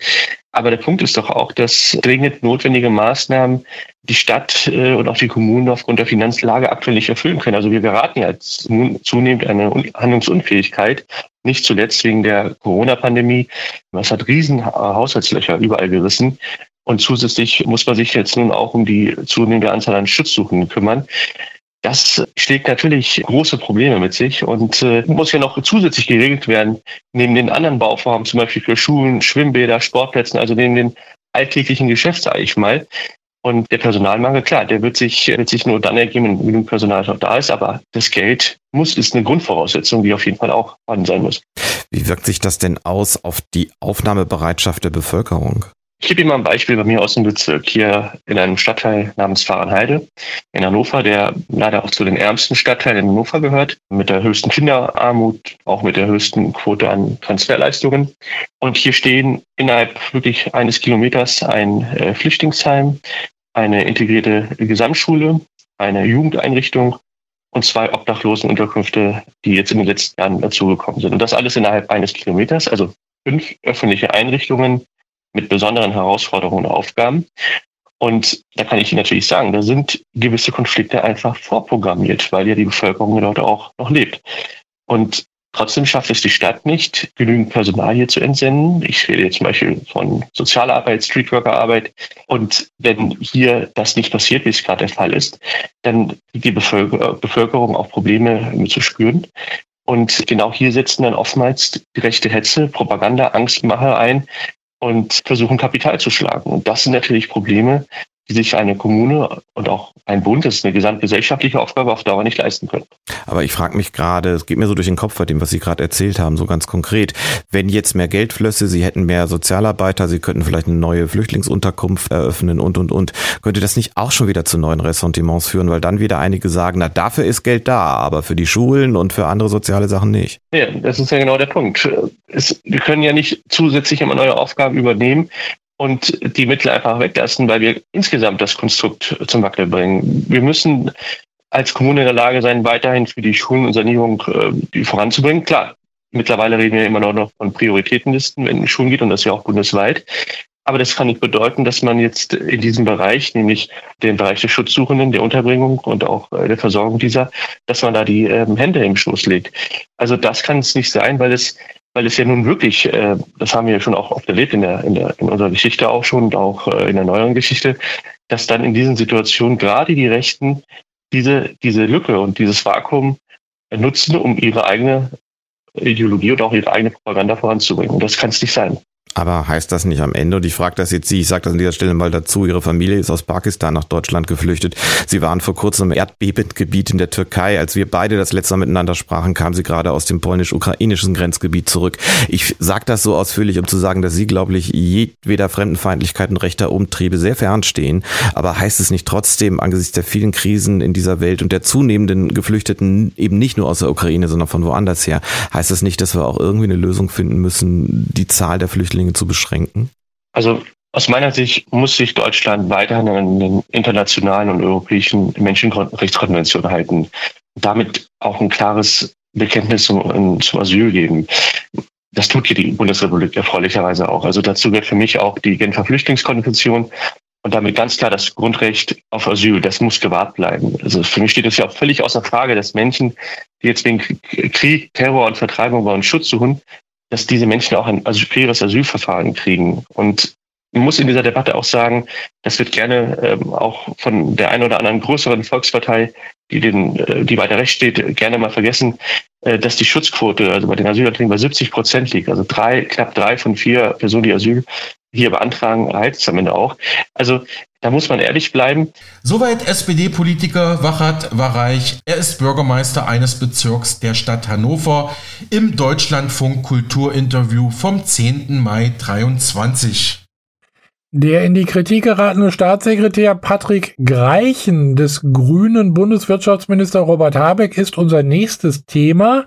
Aber der Punkt ist doch auch, dass dringend notwendige Maßnahmen die Stadt äh, und auch die Kommunen aufgrund der Finanzlage aktuell nicht erfüllen können. Also wir geraten ja zunehmend eine Handlungsunfähigkeit, nicht zuletzt wegen der Corona-Pandemie. Es hat riesen Haushaltslöcher überall gerissen. Und zusätzlich muss man sich jetzt nun auch um die zunehmende Anzahl an Schutzsuchenden kümmern. Das schlägt natürlich große Probleme mit sich und äh, muss ja noch zusätzlich geregelt werden, neben den anderen Bauformen, zum Beispiel für Schulen, Schwimmbäder, Sportplätzen, also neben den alltäglichen Geschäfts, sage ich mal. Und der Personalmangel, klar, der wird sich, wird sich nur dann ergeben, wenn genug Personal noch da ist, aber das Geld muss, ist eine Grundvoraussetzung, die auf jeden Fall auch vorhanden sein muss. Wie wirkt sich das denn aus auf die Aufnahmebereitschaft der Bevölkerung? Ich gebe Ihnen mal ein Beispiel bei mir aus dem Bezirk, hier in einem Stadtteil namens Fahrenheide in Hannover, der leider auch zu den ärmsten Stadtteilen in Hannover gehört, mit der höchsten Kinderarmut, auch mit der höchsten Quote an Transferleistungen. Und hier stehen innerhalb wirklich eines Kilometers ein äh, Flüchtlingsheim, eine integrierte Gesamtschule, eine Jugendeinrichtung und zwei Obdachlosenunterkünfte, die jetzt in den letzten Jahren dazugekommen sind. Und das alles innerhalb eines Kilometers, also fünf öffentliche Einrichtungen, mit besonderen Herausforderungen und Aufgaben. Und da kann ich Ihnen natürlich sagen, da sind gewisse Konflikte einfach vorprogrammiert, weil ja die Bevölkerung dort auch noch lebt. Und trotzdem schafft es die Stadt nicht, genügend Personal hier zu entsenden. Ich rede jetzt zum Beispiel von Sozialarbeit, Streetworkerarbeit. Und wenn hier das nicht passiert, wie es gerade der Fall ist, dann die Bevölkerung auch Probleme zu spüren. Und genau hier setzen dann oftmals die rechte Hetze, Propaganda, Angstmache ein, und versuchen Kapital zu schlagen. Und das sind natürlich Probleme, die sich eine Kommune und auch ein Bund, das ist eine gesamtgesellschaftliche Aufgabe, auf Dauer nicht leisten können. Aber ich frage mich gerade, es geht mir so durch den Kopf bei dem, was Sie gerade erzählt haben, so ganz konkret. Wenn jetzt mehr Geld flösse, Sie hätten mehr Sozialarbeiter, Sie könnten vielleicht eine neue Flüchtlingsunterkunft eröffnen und, und, und. Könnte das nicht auch schon wieder zu neuen Ressentiments führen, weil dann wieder einige sagen, na, dafür ist Geld da, aber für die Schulen und für andere soziale Sachen nicht? Ja, das ist ja genau der Punkt. Es, wir können ja nicht zusätzlich immer neue Aufgaben übernehmen, und die Mittel einfach weglassen, weil wir insgesamt das Konstrukt zum Wackeln bringen. Wir müssen als Kommune in der Lage sein, weiterhin für die Schulen und Sanierung äh, voranzubringen. Klar, mittlerweile reden wir immer noch von Prioritätenlisten, wenn es Schulen geht und das ja auch bundesweit. Aber das kann nicht bedeuten, dass man jetzt in diesem Bereich, nämlich den Bereich der Schutzsuchenden, der Unterbringung und auch äh, der Versorgung dieser, dass man da die ähm, Hände im Schoß legt. Also das kann es nicht sein, weil es weil es ja nun wirklich, äh, das haben wir ja schon auch oft erlebt in, der, in, der, in unserer Geschichte auch schon und auch äh, in der neueren Geschichte, dass dann in diesen Situationen gerade die Rechten diese, diese Lücke und dieses Vakuum nutzen, um ihre eigene Ideologie und auch ihre eigene Propaganda voranzubringen. Und das kann es nicht sein. Aber heißt das nicht am Ende, und ich frage das jetzt Sie, ich sage das an dieser Stelle mal dazu, Ihre Familie ist aus Pakistan nach Deutschland geflüchtet. Sie waren vor kurzem im Erdbebengebiet in der Türkei. Als wir beide das letzte Mal miteinander sprachen, kamen Sie gerade aus dem polnisch-ukrainischen Grenzgebiet zurück. Ich sage das so ausführlich, um zu sagen, dass Sie, glaube ich, jedweder Fremdenfeindlichkeit und rechter Umtriebe sehr fernstehen. Aber heißt es nicht trotzdem, angesichts der vielen Krisen in dieser Welt und der zunehmenden Geflüchteten eben nicht nur aus der Ukraine, sondern von woanders her, heißt es nicht, dass wir auch irgendwie eine Lösung finden müssen, die Zahl der Flüchtlinge Flüchtlinge zu beschränken? Also aus meiner Sicht muss sich Deutschland weiterhin an den internationalen und europäischen Menschenrechtskonventionen halten. Damit auch ein klares Bekenntnis zum, zum Asyl geben. Das tut hier die Bundesrepublik erfreulicherweise auch. Also dazu gehört für mich auch die Genfer Flüchtlingskonvention und damit ganz klar das Grundrecht auf Asyl. Das muss gewahrt bleiben. Also für mich steht es ja auch völlig außer Frage, dass Menschen, die jetzt wegen Krieg, Terror und Vertreibung bei uns Schutz suchen, dass diese Menschen auch ein also Asylverfahren kriegen. Und man muss in dieser Debatte auch sagen, das wird gerne ähm, auch von der einen oder anderen größeren Volkspartei, die, den, äh, die weiter rechts steht, gerne mal vergessen, äh, dass die Schutzquote, also bei den Asylanträgen bei 70 Prozent liegt. Also drei, knapp drei von vier Personen, die Asyl hier beantragen, erhalten es am Ende auch. Also da muss man ehrlich bleiben. Soweit SPD-Politiker Wachert Wareich. Er ist Bürgermeister eines Bezirks der Stadt Hannover im Deutschlandfunk Kulturinterview vom 10. Mai 23. Der in die Kritik geratene Staatssekretär Patrick Greichen des grünen Bundeswirtschaftsminister Robert Habeck ist unser nächstes Thema.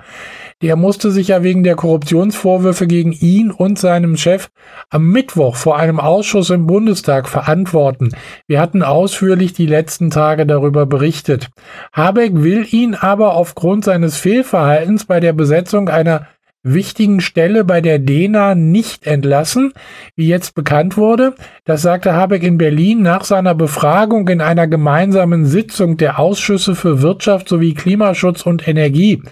Der musste sich ja wegen der Korruptionsvorwürfe gegen ihn und seinem Chef am Mittwoch vor einem Ausschuss im Bundestag verantworten. Wir hatten ausführlich die letzten Tage darüber berichtet. Habeck will ihn aber aufgrund seines Fehlverhaltens bei der Besetzung einer wichtigen Stelle bei der DENA nicht entlassen, wie jetzt bekannt wurde. Das sagte Habeck in Berlin nach seiner Befragung in einer gemeinsamen Sitzung der Ausschüsse für Wirtschaft sowie Klimaschutz und Energie.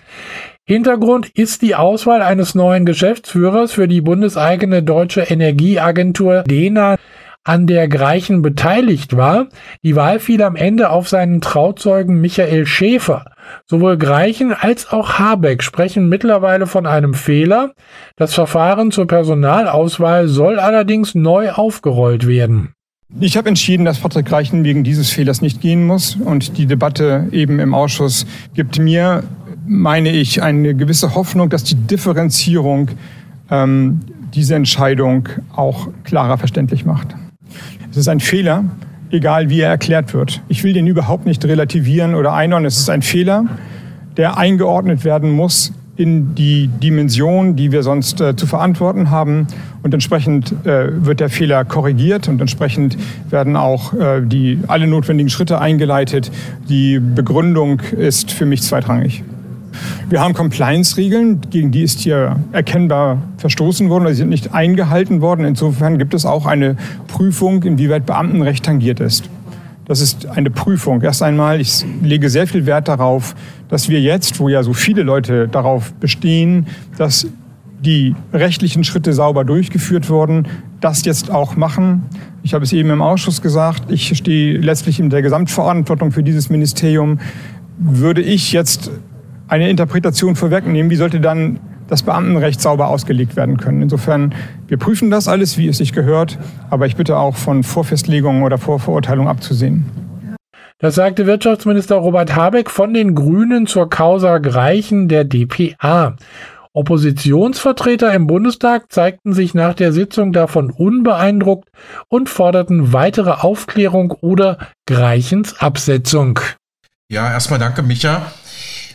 Hintergrund ist die Auswahl eines neuen Geschäftsführers für die bundeseigene deutsche Energieagentur DENA an der Greichen beteiligt war. Die Wahl fiel am Ende auf seinen Trauzeugen Michael Schäfer. Sowohl Greichen als auch Habeck sprechen mittlerweile von einem Fehler. Das Verfahren zur Personalauswahl soll allerdings neu aufgerollt werden. Ich habe entschieden, dass Patrick Greichen wegen dieses Fehlers nicht gehen muss. Und die Debatte eben im Ausschuss gibt mir, meine ich, eine gewisse Hoffnung, dass die Differenzierung ähm, diese Entscheidung auch klarer verständlich macht. Es ist ein Fehler, egal wie er erklärt wird. Ich will den überhaupt nicht relativieren oder einordnen. Es ist ein Fehler, der eingeordnet werden muss in die Dimension, die wir sonst äh, zu verantworten haben. Und entsprechend äh, wird der Fehler korrigiert und entsprechend werden auch äh, die, alle notwendigen Schritte eingeleitet. Die Begründung ist für mich zweitrangig. Wir haben Compliance-Regeln, gegen die ist hier erkennbar verstoßen worden, oder sie sind nicht eingehalten worden. Insofern gibt es auch eine Prüfung, inwieweit Beamtenrecht tangiert ist. Das ist eine Prüfung. Erst einmal, ich lege sehr viel Wert darauf, dass wir jetzt, wo ja so viele Leute darauf bestehen, dass die rechtlichen Schritte sauber durchgeführt wurden, das jetzt auch machen. Ich habe es eben im Ausschuss gesagt, ich stehe letztlich in der Gesamtverantwortung für dieses Ministerium. Würde ich jetzt eine Interpretation vorwegnehmen, wie sollte dann das Beamtenrecht sauber ausgelegt werden können. Insofern, wir prüfen das alles, wie es sich gehört, aber ich bitte auch von Vorfestlegungen oder Vorverurteilungen abzusehen. Das sagte Wirtschaftsminister Robert Habeck von den Grünen zur Causa Greichen der DPA. Oppositionsvertreter im Bundestag zeigten sich nach der Sitzung davon unbeeindruckt und forderten weitere Aufklärung oder Greichens Absetzung. Ja, erstmal danke, Micha.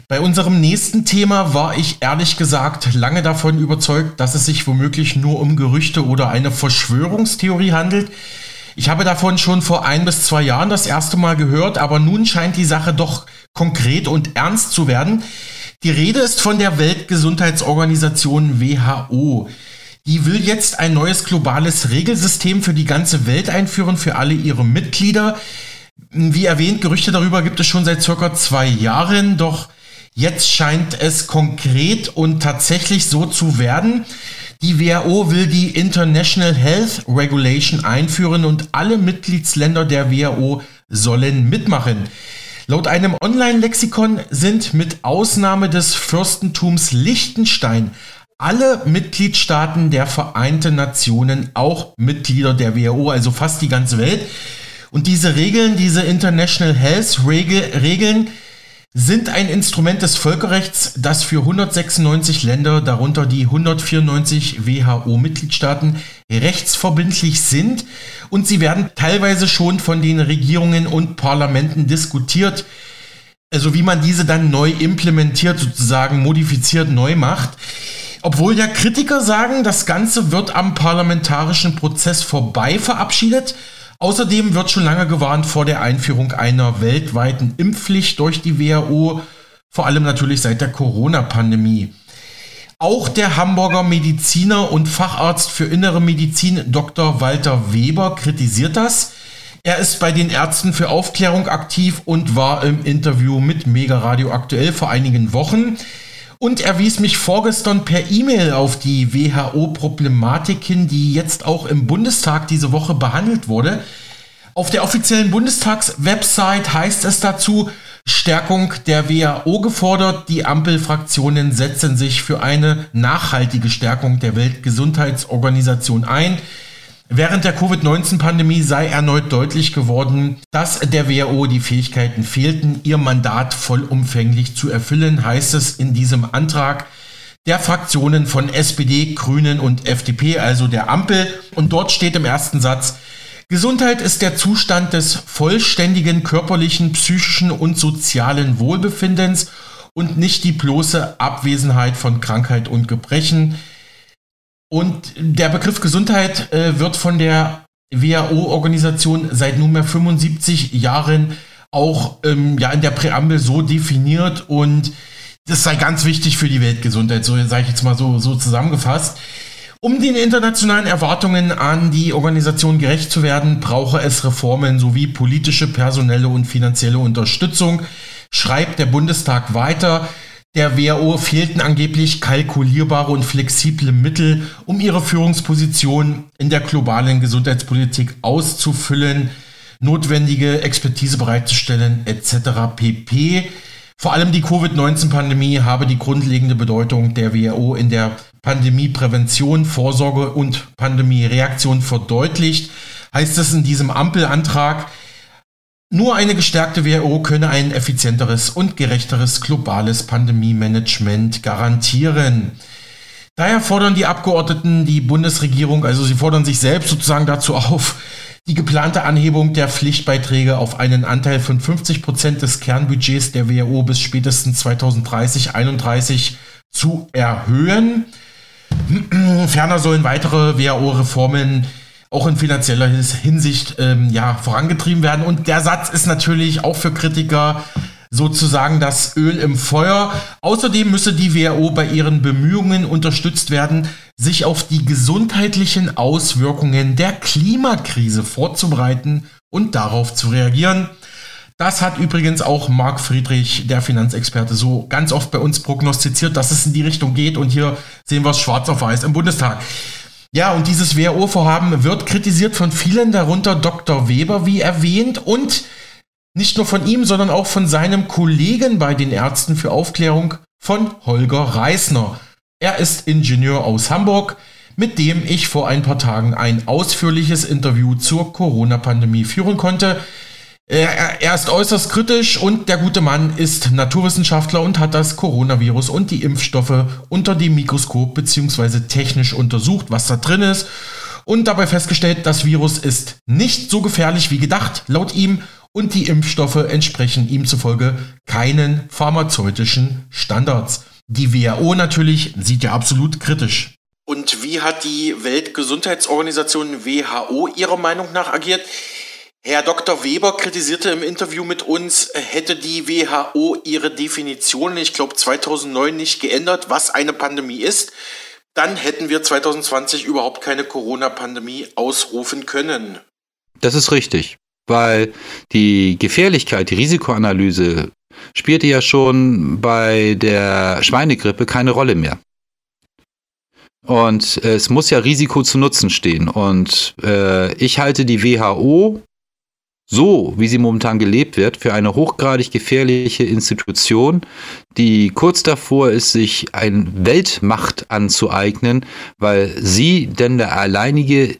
Bei unserem nächsten Thema war ich ehrlich gesagt lange davon überzeugt, dass es sich womöglich nur um Gerüchte oder eine Verschwörungstheorie handelt. Ich habe davon schon vor ein bis zwei Jahren das erste Mal gehört, aber nun scheint die Sache doch konkret und ernst zu werden. Die Rede ist von der Weltgesundheitsorganisation WHO. Die will jetzt ein neues globales Regelsystem für die ganze Welt einführen, für alle ihre Mitglieder. Wie erwähnt, Gerüchte darüber gibt es schon seit circa zwei Jahren, doch Jetzt scheint es konkret und tatsächlich so zu werden. Die WHO will die International Health Regulation einführen und alle Mitgliedsländer der WHO sollen mitmachen. Laut einem Online-Lexikon sind mit Ausnahme des Fürstentums Liechtenstein alle Mitgliedstaaten der Vereinten Nationen auch Mitglieder der WHO, also fast die ganze Welt. Und diese Regeln, diese International Health Regeln, sind ein Instrument des Völkerrechts, das für 196 Länder, darunter die 194 WHO-Mitgliedstaaten, rechtsverbindlich sind und sie werden teilweise schon von den Regierungen und Parlamenten diskutiert. Also wie man diese dann neu implementiert, sozusagen modifiziert, neu macht. Obwohl ja Kritiker sagen, das Ganze wird am parlamentarischen Prozess vorbei verabschiedet, Außerdem wird schon lange gewarnt vor der Einführung einer weltweiten Impfpflicht durch die WHO, vor allem natürlich seit der Corona-Pandemie. Auch der Hamburger Mediziner und Facharzt für innere Medizin Dr. Walter Weber kritisiert das. Er ist bei den Ärzten für Aufklärung aktiv und war im Interview mit Mega Radio aktuell vor einigen Wochen. Und er wies mich vorgestern per E-Mail auf die WHO-Problematik hin, die jetzt auch im Bundestag diese Woche behandelt wurde. Auf der offiziellen Bundestags-Website heißt es dazu, Stärkung der WHO gefordert. Die Ampelfraktionen setzen sich für eine nachhaltige Stärkung der Weltgesundheitsorganisation ein. Während der Covid-19-Pandemie sei erneut deutlich geworden, dass der WHO die Fähigkeiten fehlten, ihr Mandat vollumfänglich zu erfüllen, heißt es in diesem Antrag der Fraktionen von SPD, Grünen und FDP, also der Ampel. Und dort steht im ersten Satz, Gesundheit ist der Zustand des vollständigen körperlichen, psychischen und sozialen Wohlbefindens und nicht die bloße Abwesenheit von Krankheit und Gebrechen. Und der Begriff Gesundheit äh, wird von der WHO-Organisation seit nunmehr 75 Jahren auch ähm, ja, in der Präambel so definiert und das sei ganz wichtig für die Weltgesundheit, so sage ich jetzt mal so, so zusammengefasst. Um den internationalen Erwartungen an die Organisation gerecht zu werden, brauche es Reformen sowie politische, personelle und finanzielle Unterstützung, schreibt der Bundestag weiter. Der WHO fehlten angeblich kalkulierbare und flexible Mittel, um ihre Führungsposition in der globalen Gesundheitspolitik auszufüllen, notwendige Expertise bereitzustellen etc. pp. Vor allem die Covid-19-Pandemie habe die grundlegende Bedeutung der WHO in der Pandemieprävention, Vorsorge und Pandemiereaktion verdeutlicht, heißt es in diesem Ampelantrag, nur eine gestärkte WHO könne ein effizienteres und gerechteres globales Pandemie-Management garantieren. Daher fordern die Abgeordneten die Bundesregierung, also sie fordern sich selbst sozusagen dazu auf, die geplante Anhebung der Pflichtbeiträge auf einen Anteil von 50 Prozent des Kernbudgets der WHO bis spätestens 2030-31 zu erhöhen. Ferner sollen weitere WHO-Reformen auch in finanzieller Hinsicht ähm, ja, vorangetrieben werden. Und der Satz ist natürlich auch für Kritiker sozusagen das Öl im Feuer. Außerdem müsse die WHO bei ihren Bemühungen unterstützt werden, sich auf die gesundheitlichen Auswirkungen der Klimakrise vorzubereiten und darauf zu reagieren. Das hat übrigens auch Marc Friedrich, der Finanzexperte, so ganz oft bei uns prognostiziert, dass es in die Richtung geht. Und hier sehen wir es schwarz auf weiß im Bundestag. Ja, und dieses WHO-Vorhaben wird kritisiert von vielen, darunter Dr. Weber, wie erwähnt, und nicht nur von ihm, sondern auch von seinem Kollegen bei den Ärzten für Aufklärung, von Holger Reisner. Er ist Ingenieur aus Hamburg, mit dem ich vor ein paar Tagen ein ausführliches Interview zur Corona-Pandemie führen konnte. Er, er, ist äußerst kritisch und der gute Mann ist Naturwissenschaftler und hat das Coronavirus und die Impfstoffe unter dem Mikroskop bzw. technisch untersucht, was da drin ist und dabei festgestellt, das Virus ist nicht so gefährlich wie gedacht, laut ihm, und die Impfstoffe entsprechen ihm zufolge keinen pharmazeutischen Standards. Die WHO natürlich sieht ja absolut kritisch. Und wie hat die Weltgesundheitsorganisation WHO ihrer Meinung nach agiert? Herr Dr. Weber kritisierte im Interview mit uns, hätte die WHO ihre Definition, ich glaube 2009, nicht geändert, was eine Pandemie ist, dann hätten wir 2020 überhaupt keine Corona-Pandemie ausrufen können. Das ist richtig, weil die Gefährlichkeit, die Risikoanalyse spielte ja schon bei der Schweinegrippe keine Rolle mehr. Und es muss ja Risiko zu Nutzen stehen. Und äh, ich halte die WHO so, wie sie momentan gelebt wird, für eine hochgradig gefährliche Institution, die kurz davor ist, sich ein Weltmacht anzueignen, weil sie denn der alleinige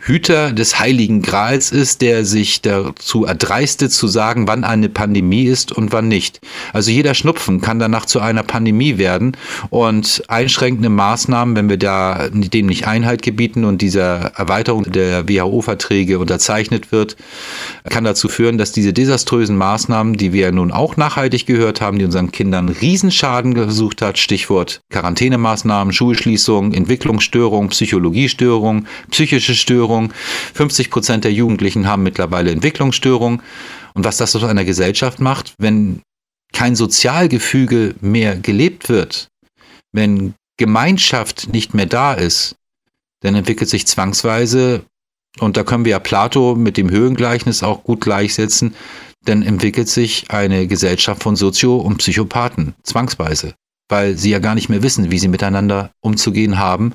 Hüter des Heiligen Grals ist, der sich dazu erdreistet zu sagen, wann eine Pandemie ist und wann nicht. Also jeder Schnupfen kann danach zu einer Pandemie werden und einschränkende Maßnahmen, wenn wir da dem nicht Einhalt gebieten und dieser Erweiterung der WHO-Verträge unterzeichnet wird, kann dazu führen, dass diese desaströsen Maßnahmen, die wir nun auch nachhaltig gehört haben, die unseren Kindern Riesenschaden gesucht hat, Stichwort Quarantänemaßnahmen, Schulschließung, Entwicklungsstörung, Psychologiestörung, psychische Störung, Entwicklungsstörungen. 50 Prozent der Jugendlichen haben mittlerweile Entwicklungsstörungen. Und was das aus einer Gesellschaft macht, wenn kein Sozialgefüge mehr gelebt wird, wenn Gemeinschaft nicht mehr da ist, dann entwickelt sich zwangsweise, und da können wir ja Plato mit dem Höhengleichnis auch gut gleichsetzen, dann entwickelt sich eine Gesellschaft von Sozio- und Psychopathen, zwangsweise, weil sie ja gar nicht mehr wissen, wie sie miteinander umzugehen haben.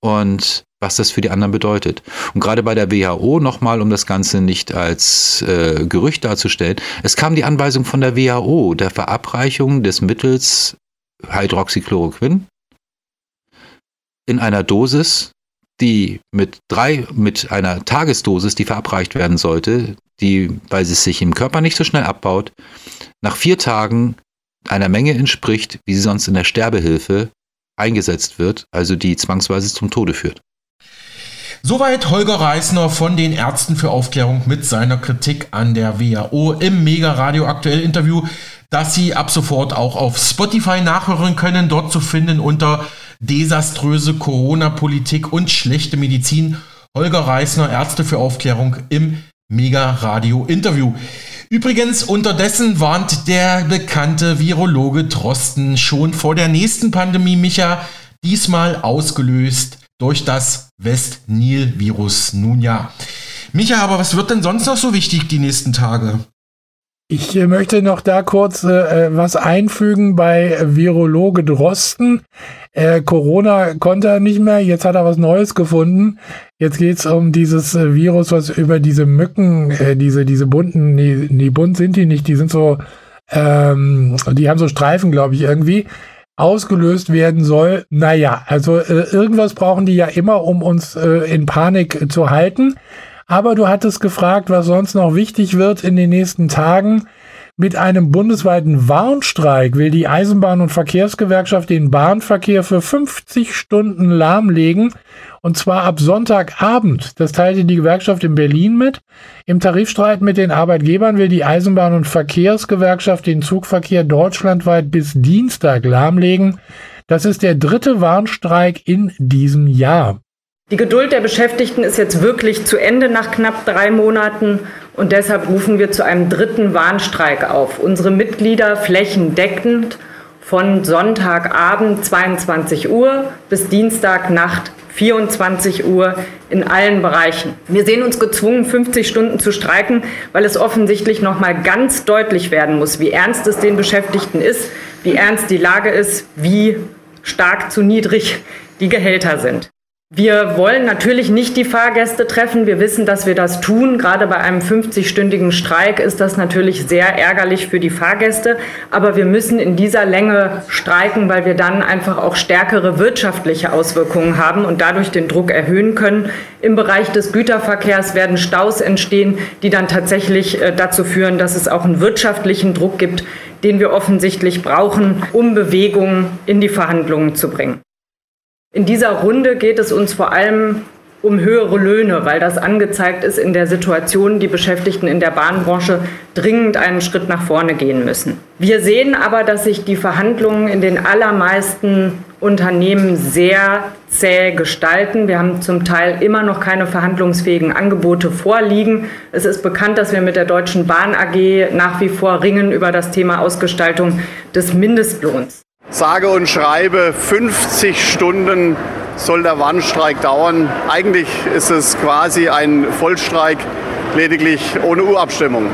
Und was das für die anderen bedeutet. Und gerade bei der WHO nochmal, um das Ganze nicht als äh, Gerücht darzustellen, es kam die Anweisung von der WHO der Verabreichung des Mittels Hydroxychloroquin in einer Dosis, die mit drei, mit einer Tagesdosis, die verabreicht werden sollte, die, weil es sich im Körper nicht so schnell abbaut, nach vier Tagen einer Menge entspricht, wie sie sonst in der Sterbehilfe eingesetzt wird, also die zwangsweise zum Tode führt. Soweit Holger Reisner von den Ärzten für Aufklärung mit seiner Kritik an der WHO im Mega Radio Aktuell Interview, das Sie ab sofort auch auf Spotify nachhören können, dort zu finden unter desaströse Corona-Politik und schlechte Medizin. Holger Reisner, Ärzte für Aufklärung im Mega Radio Interview. Übrigens, unterdessen warnt der bekannte Virologe Drosten schon vor der nächsten Pandemie, Micha, diesmal ausgelöst durch das West-Nil-Virus. Nun ja. Micha, aber was wird denn sonst noch so wichtig die nächsten Tage? Ich äh, möchte noch da kurz äh, äh, was einfügen bei Virologe Drosten. Äh, Corona konnte er nicht mehr, jetzt hat er was Neues gefunden. Jetzt geht es um dieses äh, Virus, was über diese Mücken, äh, diese, diese bunten, nee, nee, bunt sind die nicht, die sind so, ähm, die haben so Streifen, glaube ich, irgendwie ausgelöst werden soll. Naja, also äh, irgendwas brauchen die ja immer, um uns äh, in Panik zu halten. Aber du hattest gefragt, was sonst noch wichtig wird in den nächsten Tagen. Mit einem bundesweiten Warnstreik will die Eisenbahn- und Verkehrsgewerkschaft den Bahnverkehr für 50 Stunden lahmlegen. Und zwar ab Sonntagabend. Das teilte die Gewerkschaft in Berlin mit. Im Tarifstreit mit den Arbeitgebern will die Eisenbahn- und Verkehrsgewerkschaft den Zugverkehr deutschlandweit bis Dienstag lahmlegen. Das ist der dritte Warnstreik in diesem Jahr. Die Geduld der Beschäftigten ist jetzt wirklich zu Ende nach knapp drei Monaten und deshalb rufen wir zu einem dritten Warnstreik auf. Unsere Mitglieder flächendeckend von Sonntagabend 22 Uhr bis Dienstagnacht 24 Uhr in allen Bereichen. Wir sehen uns gezwungen, 50 Stunden zu streiken, weil es offensichtlich noch mal ganz deutlich werden muss, wie ernst es den Beschäftigten ist, wie ernst die Lage ist, wie stark zu niedrig die Gehälter sind. Wir wollen natürlich nicht die Fahrgäste treffen. Wir wissen, dass wir das tun. Gerade bei einem 50-stündigen Streik ist das natürlich sehr ärgerlich für die Fahrgäste. Aber wir müssen in dieser Länge streiken, weil wir dann einfach auch stärkere wirtschaftliche Auswirkungen haben und dadurch den Druck erhöhen können. Im Bereich des Güterverkehrs werden Staus entstehen, die dann tatsächlich äh, dazu führen, dass es auch einen wirtschaftlichen Druck gibt, den wir offensichtlich brauchen, um Bewegung in die Verhandlungen zu bringen. In dieser Runde geht es uns vor allem um höhere Löhne, weil das angezeigt ist in der Situation, die Beschäftigten in der Bahnbranche dringend einen Schritt nach vorne gehen müssen. Wir sehen aber, dass sich die Verhandlungen in den allermeisten Unternehmen sehr zäh gestalten. Wir haben zum Teil immer noch keine verhandlungsfähigen Angebote vorliegen. Es ist bekannt, dass wir mit der Deutschen Bahn AG nach wie vor ringen über das Thema Ausgestaltung des Mindestlohns sage und schreibe 50 Stunden soll der Warnstreik dauern. Eigentlich ist es quasi ein Vollstreik, lediglich ohne Urabstimmung.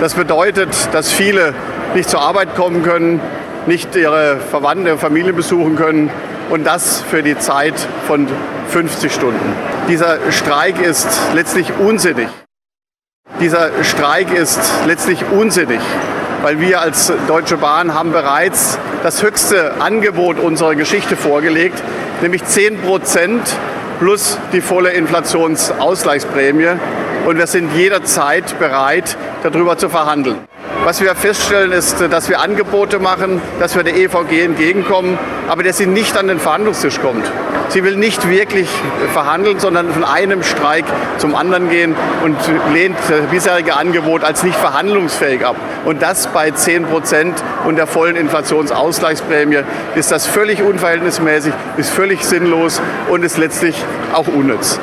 Das bedeutet, dass viele nicht zur Arbeit kommen können, nicht ihre Verwandten, ihre Familie besuchen können und das für die Zeit von 50 Stunden. Dieser Streik ist letztlich unsinnig. Dieser Streik ist letztlich unsinnig weil wir als Deutsche Bahn haben bereits das höchste Angebot unserer Geschichte vorgelegt, nämlich 10 Prozent plus die volle Inflationsausgleichsprämie. Und wir sind jederzeit bereit, darüber zu verhandeln. Was wir feststellen, ist, dass wir Angebote machen, dass wir der EVG entgegenkommen, aber dass sie nicht an den Verhandlungstisch kommt. Sie will nicht wirklich verhandeln, sondern von einem Streik zum anderen gehen und lehnt das bisherige Angebot als nicht verhandlungsfähig ab. Und das bei 10 Prozent und der vollen Inflationsausgleichsprämie ist das völlig unverhältnismäßig, ist völlig sinnlos und ist letztlich auch unnütz.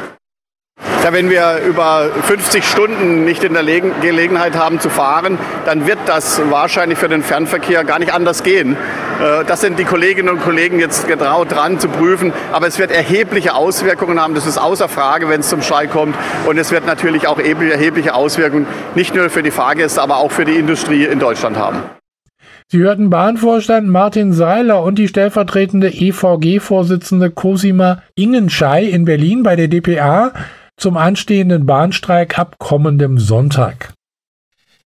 Ja, wenn wir über 50 Stunden nicht in der Gelegenheit haben zu fahren, dann wird das wahrscheinlich für den Fernverkehr gar nicht anders gehen. Äh, das sind die Kolleginnen und Kollegen jetzt getraut dran zu prüfen. Aber es wird erhebliche Auswirkungen haben. Das ist außer Frage, wenn es zum Streik kommt. Und es wird natürlich auch erhebliche Auswirkungen nicht nur für die Fahrgäste, aber auch für die Industrie in Deutschland haben. Sie hörten Bahnvorstand Martin Seiler und die stellvertretende EVG-Vorsitzende Cosima Ingenschei in Berlin bei der DPA zum anstehenden Bahnstreik ab kommendem Sonntag.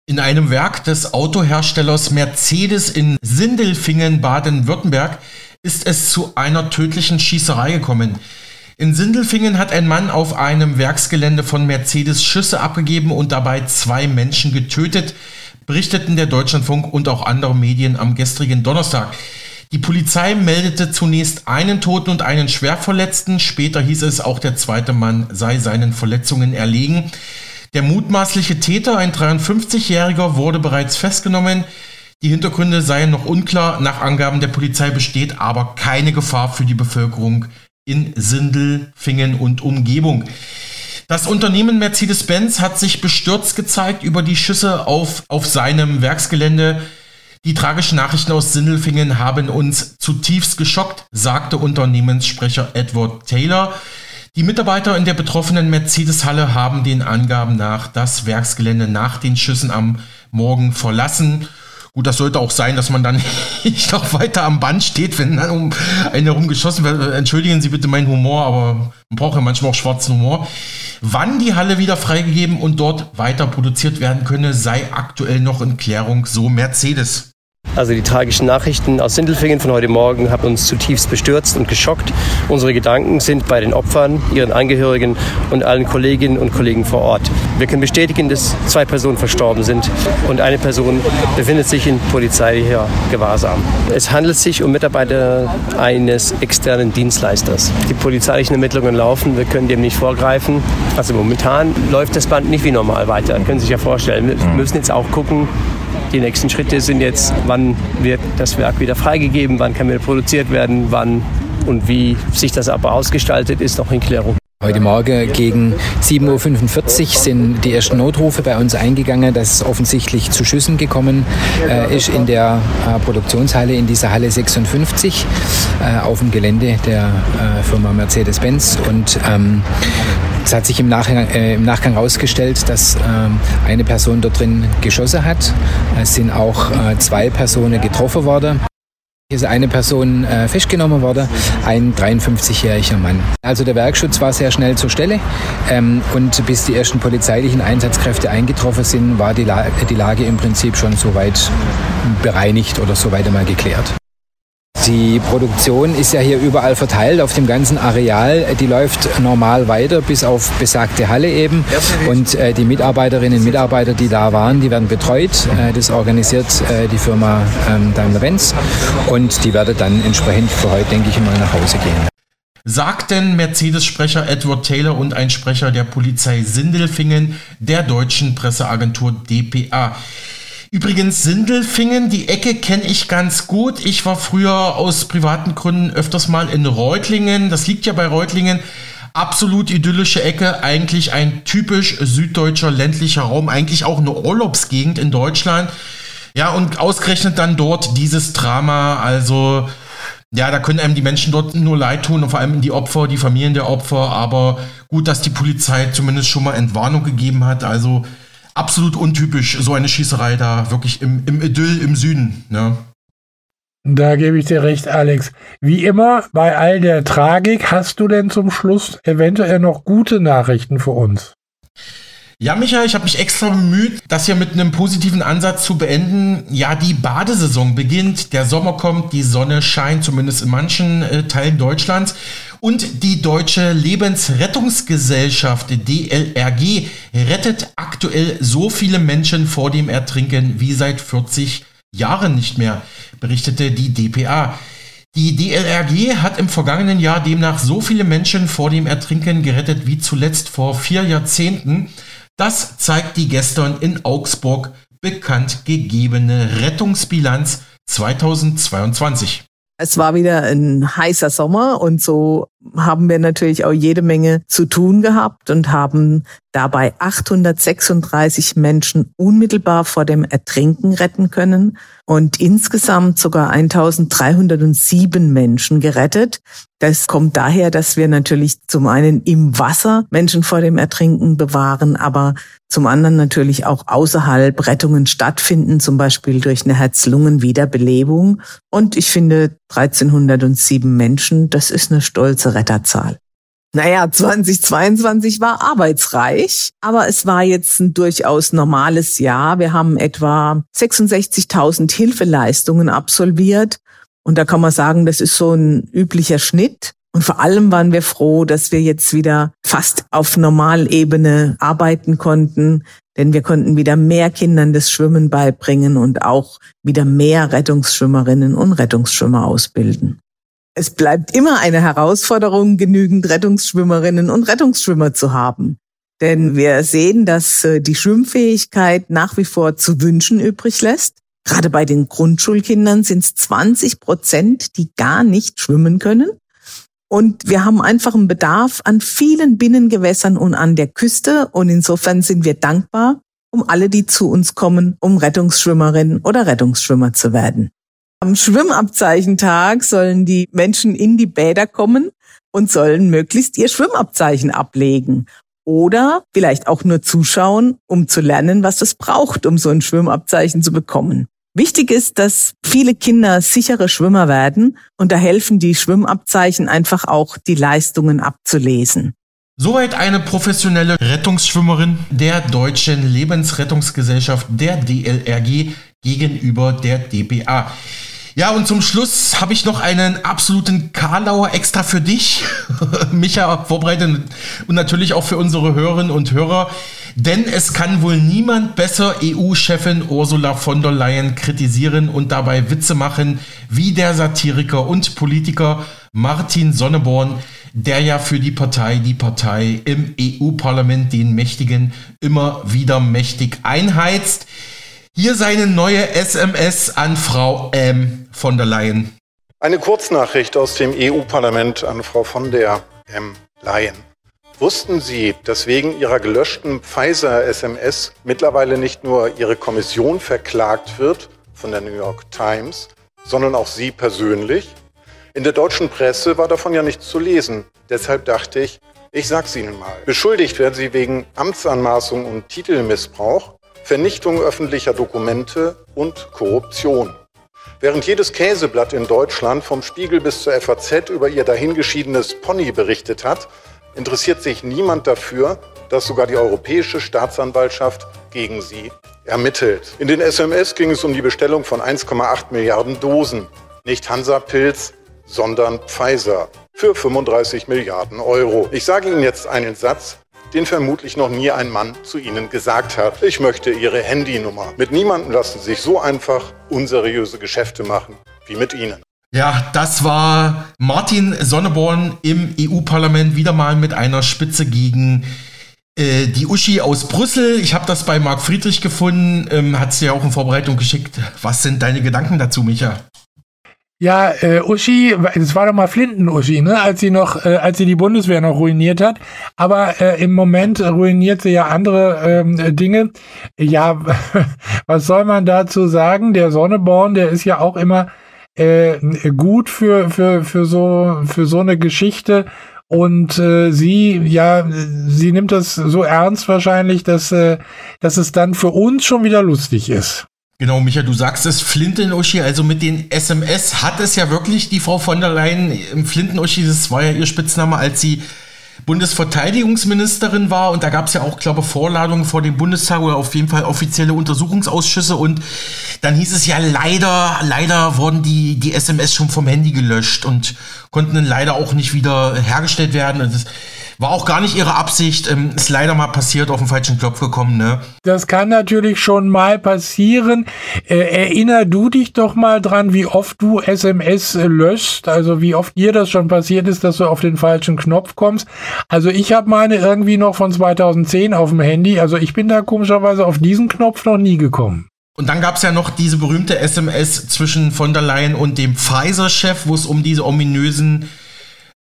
In einem Werk des Autoherstellers Mercedes in Sindelfingen, Baden-Württemberg, ist es zu einer tödlichen Schießerei gekommen. In Sindelfingen hat ein Mann auf einem Werksgelände von Mercedes Schüsse abgegeben und dabei zwei Menschen getötet, berichteten der Deutschlandfunk und auch andere Medien am gestrigen Donnerstag. Die Polizei meldete zunächst einen Toten und einen Schwerverletzten. Später hieß es, auch der zweite Mann sei seinen Verletzungen erlegen. Der mutmaßliche Täter, ein 53-Jähriger, wurde bereits festgenommen. Die Hintergründe seien noch unklar. Nach Angaben der Polizei besteht aber keine Gefahr für die Bevölkerung in Sindelfingen und Umgebung. Das Unternehmen Mercedes-Benz hat sich bestürzt gezeigt über die Schüsse auf, auf seinem Werksgelände. Die tragischen Nachrichten aus Sindelfingen haben uns zutiefst geschockt, sagte Unternehmenssprecher Edward Taylor. Die Mitarbeiter in der betroffenen Mercedes-Halle haben den Angaben nach das Werksgelände nach den Schüssen am Morgen verlassen. Gut, das sollte auch sein, dass man dann [LAUGHS] nicht noch weiter am Band steht, wenn dann um einen herum geschossen wird. Entschuldigen Sie bitte meinen Humor, aber man braucht ja manchmal auch schwarzen Humor. Wann die Halle wieder freigegeben und dort weiter produziert werden könne, sei aktuell noch in Klärung, so Mercedes. Also die tragischen Nachrichten aus Sindelfingen von heute Morgen haben uns zutiefst bestürzt und geschockt. Unsere Gedanken sind bei den Opfern, ihren Angehörigen und allen Kolleginnen und Kollegen vor Ort. Wir können bestätigen, dass zwei Personen verstorben sind und eine Person befindet sich in polizeilicher Gewahrsam. Es handelt sich um Mitarbeiter eines externen Dienstleisters. Die polizeilichen Ermittlungen laufen, wir können dem nicht vorgreifen. Also momentan läuft das Band nicht wie normal weiter, können Sie sich ja vorstellen. Wir müssen jetzt auch gucken, die nächsten Schritte sind jetzt, wann wird das Werk wieder freigegeben, wann kann wieder produziert werden, wann und wie sich das aber ausgestaltet, ist noch in Klärung. Heute Morgen gegen 7.45 Uhr sind die ersten Notrufe bei uns eingegangen, dass es offensichtlich zu Schüssen gekommen äh, ist in der äh, Produktionshalle, in dieser Halle 56 äh, auf dem Gelände der äh, Firma Mercedes-Benz. Und ähm, es hat sich im Nachgang, äh, im Nachgang herausgestellt, dass ähm, eine Person dort drin geschossen hat. Es sind auch äh, zwei Personen getroffen worden. Ist eine Person äh, festgenommen worden, ein 53-jähriger Mann. Also der Werkschutz war sehr schnell zur Stelle ähm, und bis die ersten polizeilichen Einsatzkräfte eingetroffen sind, war die, La die Lage im Prinzip schon soweit bereinigt oder soweit einmal geklärt. Die Produktion ist ja hier überall verteilt auf dem ganzen Areal. Die läuft normal weiter bis auf besagte Halle eben. Und äh, die Mitarbeiterinnen und Mitarbeiter, die da waren, die werden betreut. Äh, das organisiert äh, die Firma ähm, Daimler-Benz. Und die werden dann entsprechend für heute, denke ich, mal nach Hause gehen. Sagten Mercedes-Sprecher Edward Taylor und ein Sprecher der Polizei Sindelfingen der deutschen Presseagentur dpa. Übrigens Sindelfingen, die Ecke kenne ich ganz gut. Ich war früher aus privaten Gründen öfters mal in Reutlingen. Das liegt ja bei Reutlingen. Absolut idyllische Ecke, eigentlich ein typisch süddeutscher ländlicher Raum, eigentlich auch eine Urlaubsgegend in Deutschland. Ja, und ausgerechnet dann dort dieses Drama, also ja, da können einem die Menschen dort nur leid tun und vor allem die Opfer, die Familien der Opfer, aber gut, dass die Polizei zumindest schon mal Entwarnung gegeben hat, also absolut untypisch, so eine Schießerei da wirklich im, im Idyll im Süden. Ne? Da gebe ich dir recht, Alex. Wie immer, bei all der Tragik hast du denn zum Schluss eventuell noch gute Nachrichten für uns? Ja, Michael, ich habe mich extra bemüht, das hier mit einem positiven Ansatz zu beenden. Ja, die Badesaison beginnt, der Sommer kommt, die Sonne scheint, zumindest in manchen äh, Teilen Deutschlands. Und die Deutsche Lebensrettungsgesellschaft DLRG rettet aktuell so viele Menschen vor dem Ertrinken wie seit 40 Jahren nicht mehr, berichtete die DPA. Die DLRG hat im vergangenen Jahr demnach so viele Menschen vor dem Ertrinken gerettet wie zuletzt vor vier Jahrzehnten. Das zeigt die gestern in Augsburg bekannt gegebene Rettungsbilanz 2022. Es war wieder ein heißer Sommer und so haben wir natürlich auch jede Menge zu tun gehabt und haben dabei 836 Menschen unmittelbar vor dem Ertrinken retten können und insgesamt sogar 1307 Menschen gerettet. Das kommt daher, dass wir natürlich zum einen im Wasser Menschen vor dem Ertrinken bewahren, aber zum anderen natürlich auch außerhalb Rettungen stattfinden, zum Beispiel durch eine Herz-Lungen-Wiederbelebung. Und ich finde 1307 Menschen, das ist eine stolze Retterzahl. Naja, 2022 war arbeitsreich, aber es war jetzt ein durchaus normales Jahr. Wir haben etwa 66.000 Hilfeleistungen absolviert. Und da kann man sagen, das ist so ein üblicher Schnitt. Und vor allem waren wir froh, dass wir jetzt wieder fast auf Normalebene arbeiten konnten. Denn wir konnten wieder mehr Kindern das Schwimmen beibringen und auch wieder mehr Rettungsschwimmerinnen und Rettungsschwimmer ausbilden. Es bleibt immer eine Herausforderung, genügend Rettungsschwimmerinnen und Rettungsschwimmer zu haben. Denn wir sehen, dass äh, die Schwimmfähigkeit nach wie vor zu wünschen übrig lässt. Gerade bei den Grundschulkindern sind es 20 Prozent, die gar nicht schwimmen können. Und wir haben einfach einen Bedarf an vielen Binnengewässern und an der Küste. Und insofern sind wir dankbar um alle, die zu uns kommen, um Rettungsschwimmerin oder Rettungsschwimmer zu werden. Am Schwimmabzeichentag sollen die Menschen in die Bäder kommen und sollen möglichst ihr Schwimmabzeichen ablegen. Oder vielleicht auch nur zuschauen, um zu lernen, was es braucht, um so ein Schwimmabzeichen zu bekommen. Wichtig ist, dass viele Kinder sichere Schwimmer werden und da helfen die Schwimmabzeichen einfach auch, die Leistungen abzulesen. Soweit eine professionelle Rettungsschwimmerin der Deutschen Lebensrettungsgesellschaft der DLRG gegenüber der DPA. Ja, und zum Schluss habe ich noch einen absoluten Karlauer extra für dich, [LAUGHS] Micha, vorbereitet und natürlich auch für unsere Hörerinnen und Hörer. Denn es kann wohl niemand besser EU-Chefin Ursula von der Leyen kritisieren und dabei Witze machen wie der Satiriker und Politiker Martin Sonneborn, der ja für die Partei, die Partei im EU-Parlament den Mächtigen immer wieder mächtig einheizt. Hier seine neue SMS an Frau M. von der Leyen. Eine Kurznachricht aus dem EU-Parlament an Frau von der M. Leyen. Wussten Sie, dass wegen Ihrer gelöschten Pfizer-SMS mittlerweile nicht nur Ihre Kommission verklagt wird von der New York Times, sondern auch Sie persönlich? In der deutschen Presse war davon ja nichts zu lesen. Deshalb dachte ich, ich sag's Ihnen mal. Beschuldigt werden Sie wegen Amtsanmaßung und Titelmissbrauch Vernichtung öffentlicher Dokumente und Korruption. Während jedes Käseblatt in Deutschland vom Spiegel bis zur FAZ über ihr dahingeschiedenes Pony berichtet hat, interessiert sich niemand dafür, dass sogar die Europäische Staatsanwaltschaft gegen sie ermittelt. In den SMS ging es um die Bestellung von 1,8 Milliarden Dosen. Nicht Hansa-Pilz, sondern Pfizer für 35 Milliarden Euro. Ich sage Ihnen jetzt einen Satz, den vermutlich noch nie ein Mann zu Ihnen gesagt hat. Ich möchte Ihre Handynummer. Mit niemandem lassen sich so einfach unseriöse Geschäfte machen wie mit Ihnen. Ja, das war Martin Sonneborn im EU-Parlament wieder mal mit einer Spitze gegen äh, die Uschi aus Brüssel. Ich habe das bei Marc Friedrich gefunden, ähm, hat es dir auch in Vorbereitung geschickt. Was sind deine Gedanken dazu, Micha? Ja, äh, Uschi, es war doch mal Flinten-Uschi, ne? als sie noch, äh, als sie die Bundeswehr noch ruiniert hat. Aber äh, im Moment ruiniert sie ja andere ähm, Dinge. Ja, [LAUGHS] was soll man dazu sagen? Der Sonneborn, der ist ja auch immer äh, gut für, für, für, so, für so eine Geschichte. Und äh, sie, ja, sie nimmt das so ernst wahrscheinlich, dass, äh, dass es dann für uns schon wieder lustig ist. Genau, Micha, du sagst es, Flinten-Uschi, also mit den SMS hat es ja wirklich die Frau von der Leyen, Flinten-Uschi, das war ja ihr Spitzname, als sie Bundesverteidigungsministerin war und da gab es ja auch, glaube ich, Vorladungen vor dem Bundestag oder auf jeden Fall offizielle Untersuchungsausschüsse und dann hieß es ja leider, leider wurden die, die SMS schon vom Handy gelöscht und konnten dann leider auch nicht wieder hergestellt werden. Und das, war auch gar nicht ihre Absicht, ähm, ist leider mal passiert, auf den falschen Klopf gekommen, ne? Das kann natürlich schon mal passieren. Äh, erinner du dich doch mal dran, wie oft du SMS äh, löscht, also wie oft dir das schon passiert ist, dass du auf den falschen Knopf kommst. Also ich habe meine irgendwie noch von 2010 auf dem Handy, also ich bin da komischerweise auf diesen Knopf noch nie gekommen. Und dann gab es ja noch diese berühmte SMS zwischen von der Leyen und dem Pfizer-Chef, wo es um diese ominösen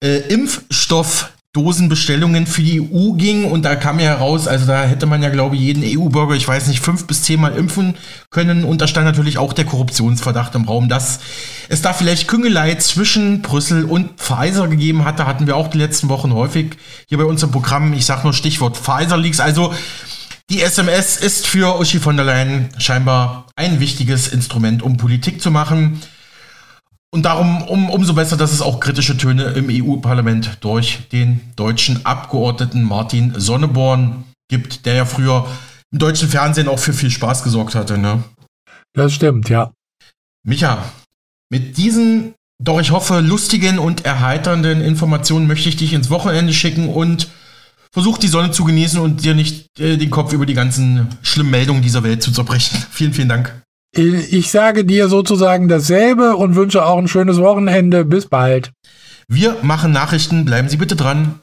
äh, Impfstoff Dosenbestellungen für die EU ging. Und da kam ja heraus, also da hätte man ja, glaube ich, jeden EU-Bürger, ich weiß nicht, fünf bis zehnmal impfen können. Und da stand natürlich auch der Korruptionsverdacht im Raum, dass es da vielleicht Küngelei zwischen Brüssel und Pfizer gegeben hatte, hatten wir auch die letzten Wochen häufig hier bei unserem Programm, ich sage nur Stichwort Pfizer-Leaks, also die SMS ist für Uschi von der Leyen scheinbar ein wichtiges Instrument, um Politik zu machen. Und darum um, umso besser, dass es auch kritische Töne im EU-Parlament durch den deutschen Abgeordneten Martin Sonneborn gibt, der ja früher im deutschen Fernsehen auch für viel Spaß gesorgt hatte. Ne? Das stimmt, ja. Micha, mit diesen, doch ich hoffe, lustigen und erheiternden Informationen möchte ich dich ins Wochenende schicken und versuch die Sonne zu genießen und dir nicht äh, den Kopf über die ganzen schlimmen Meldungen dieser Welt zu zerbrechen. [LAUGHS] vielen, vielen Dank. Ich sage dir sozusagen dasselbe und wünsche auch ein schönes Wochenende. Bis bald. Wir machen Nachrichten. Bleiben Sie bitte dran.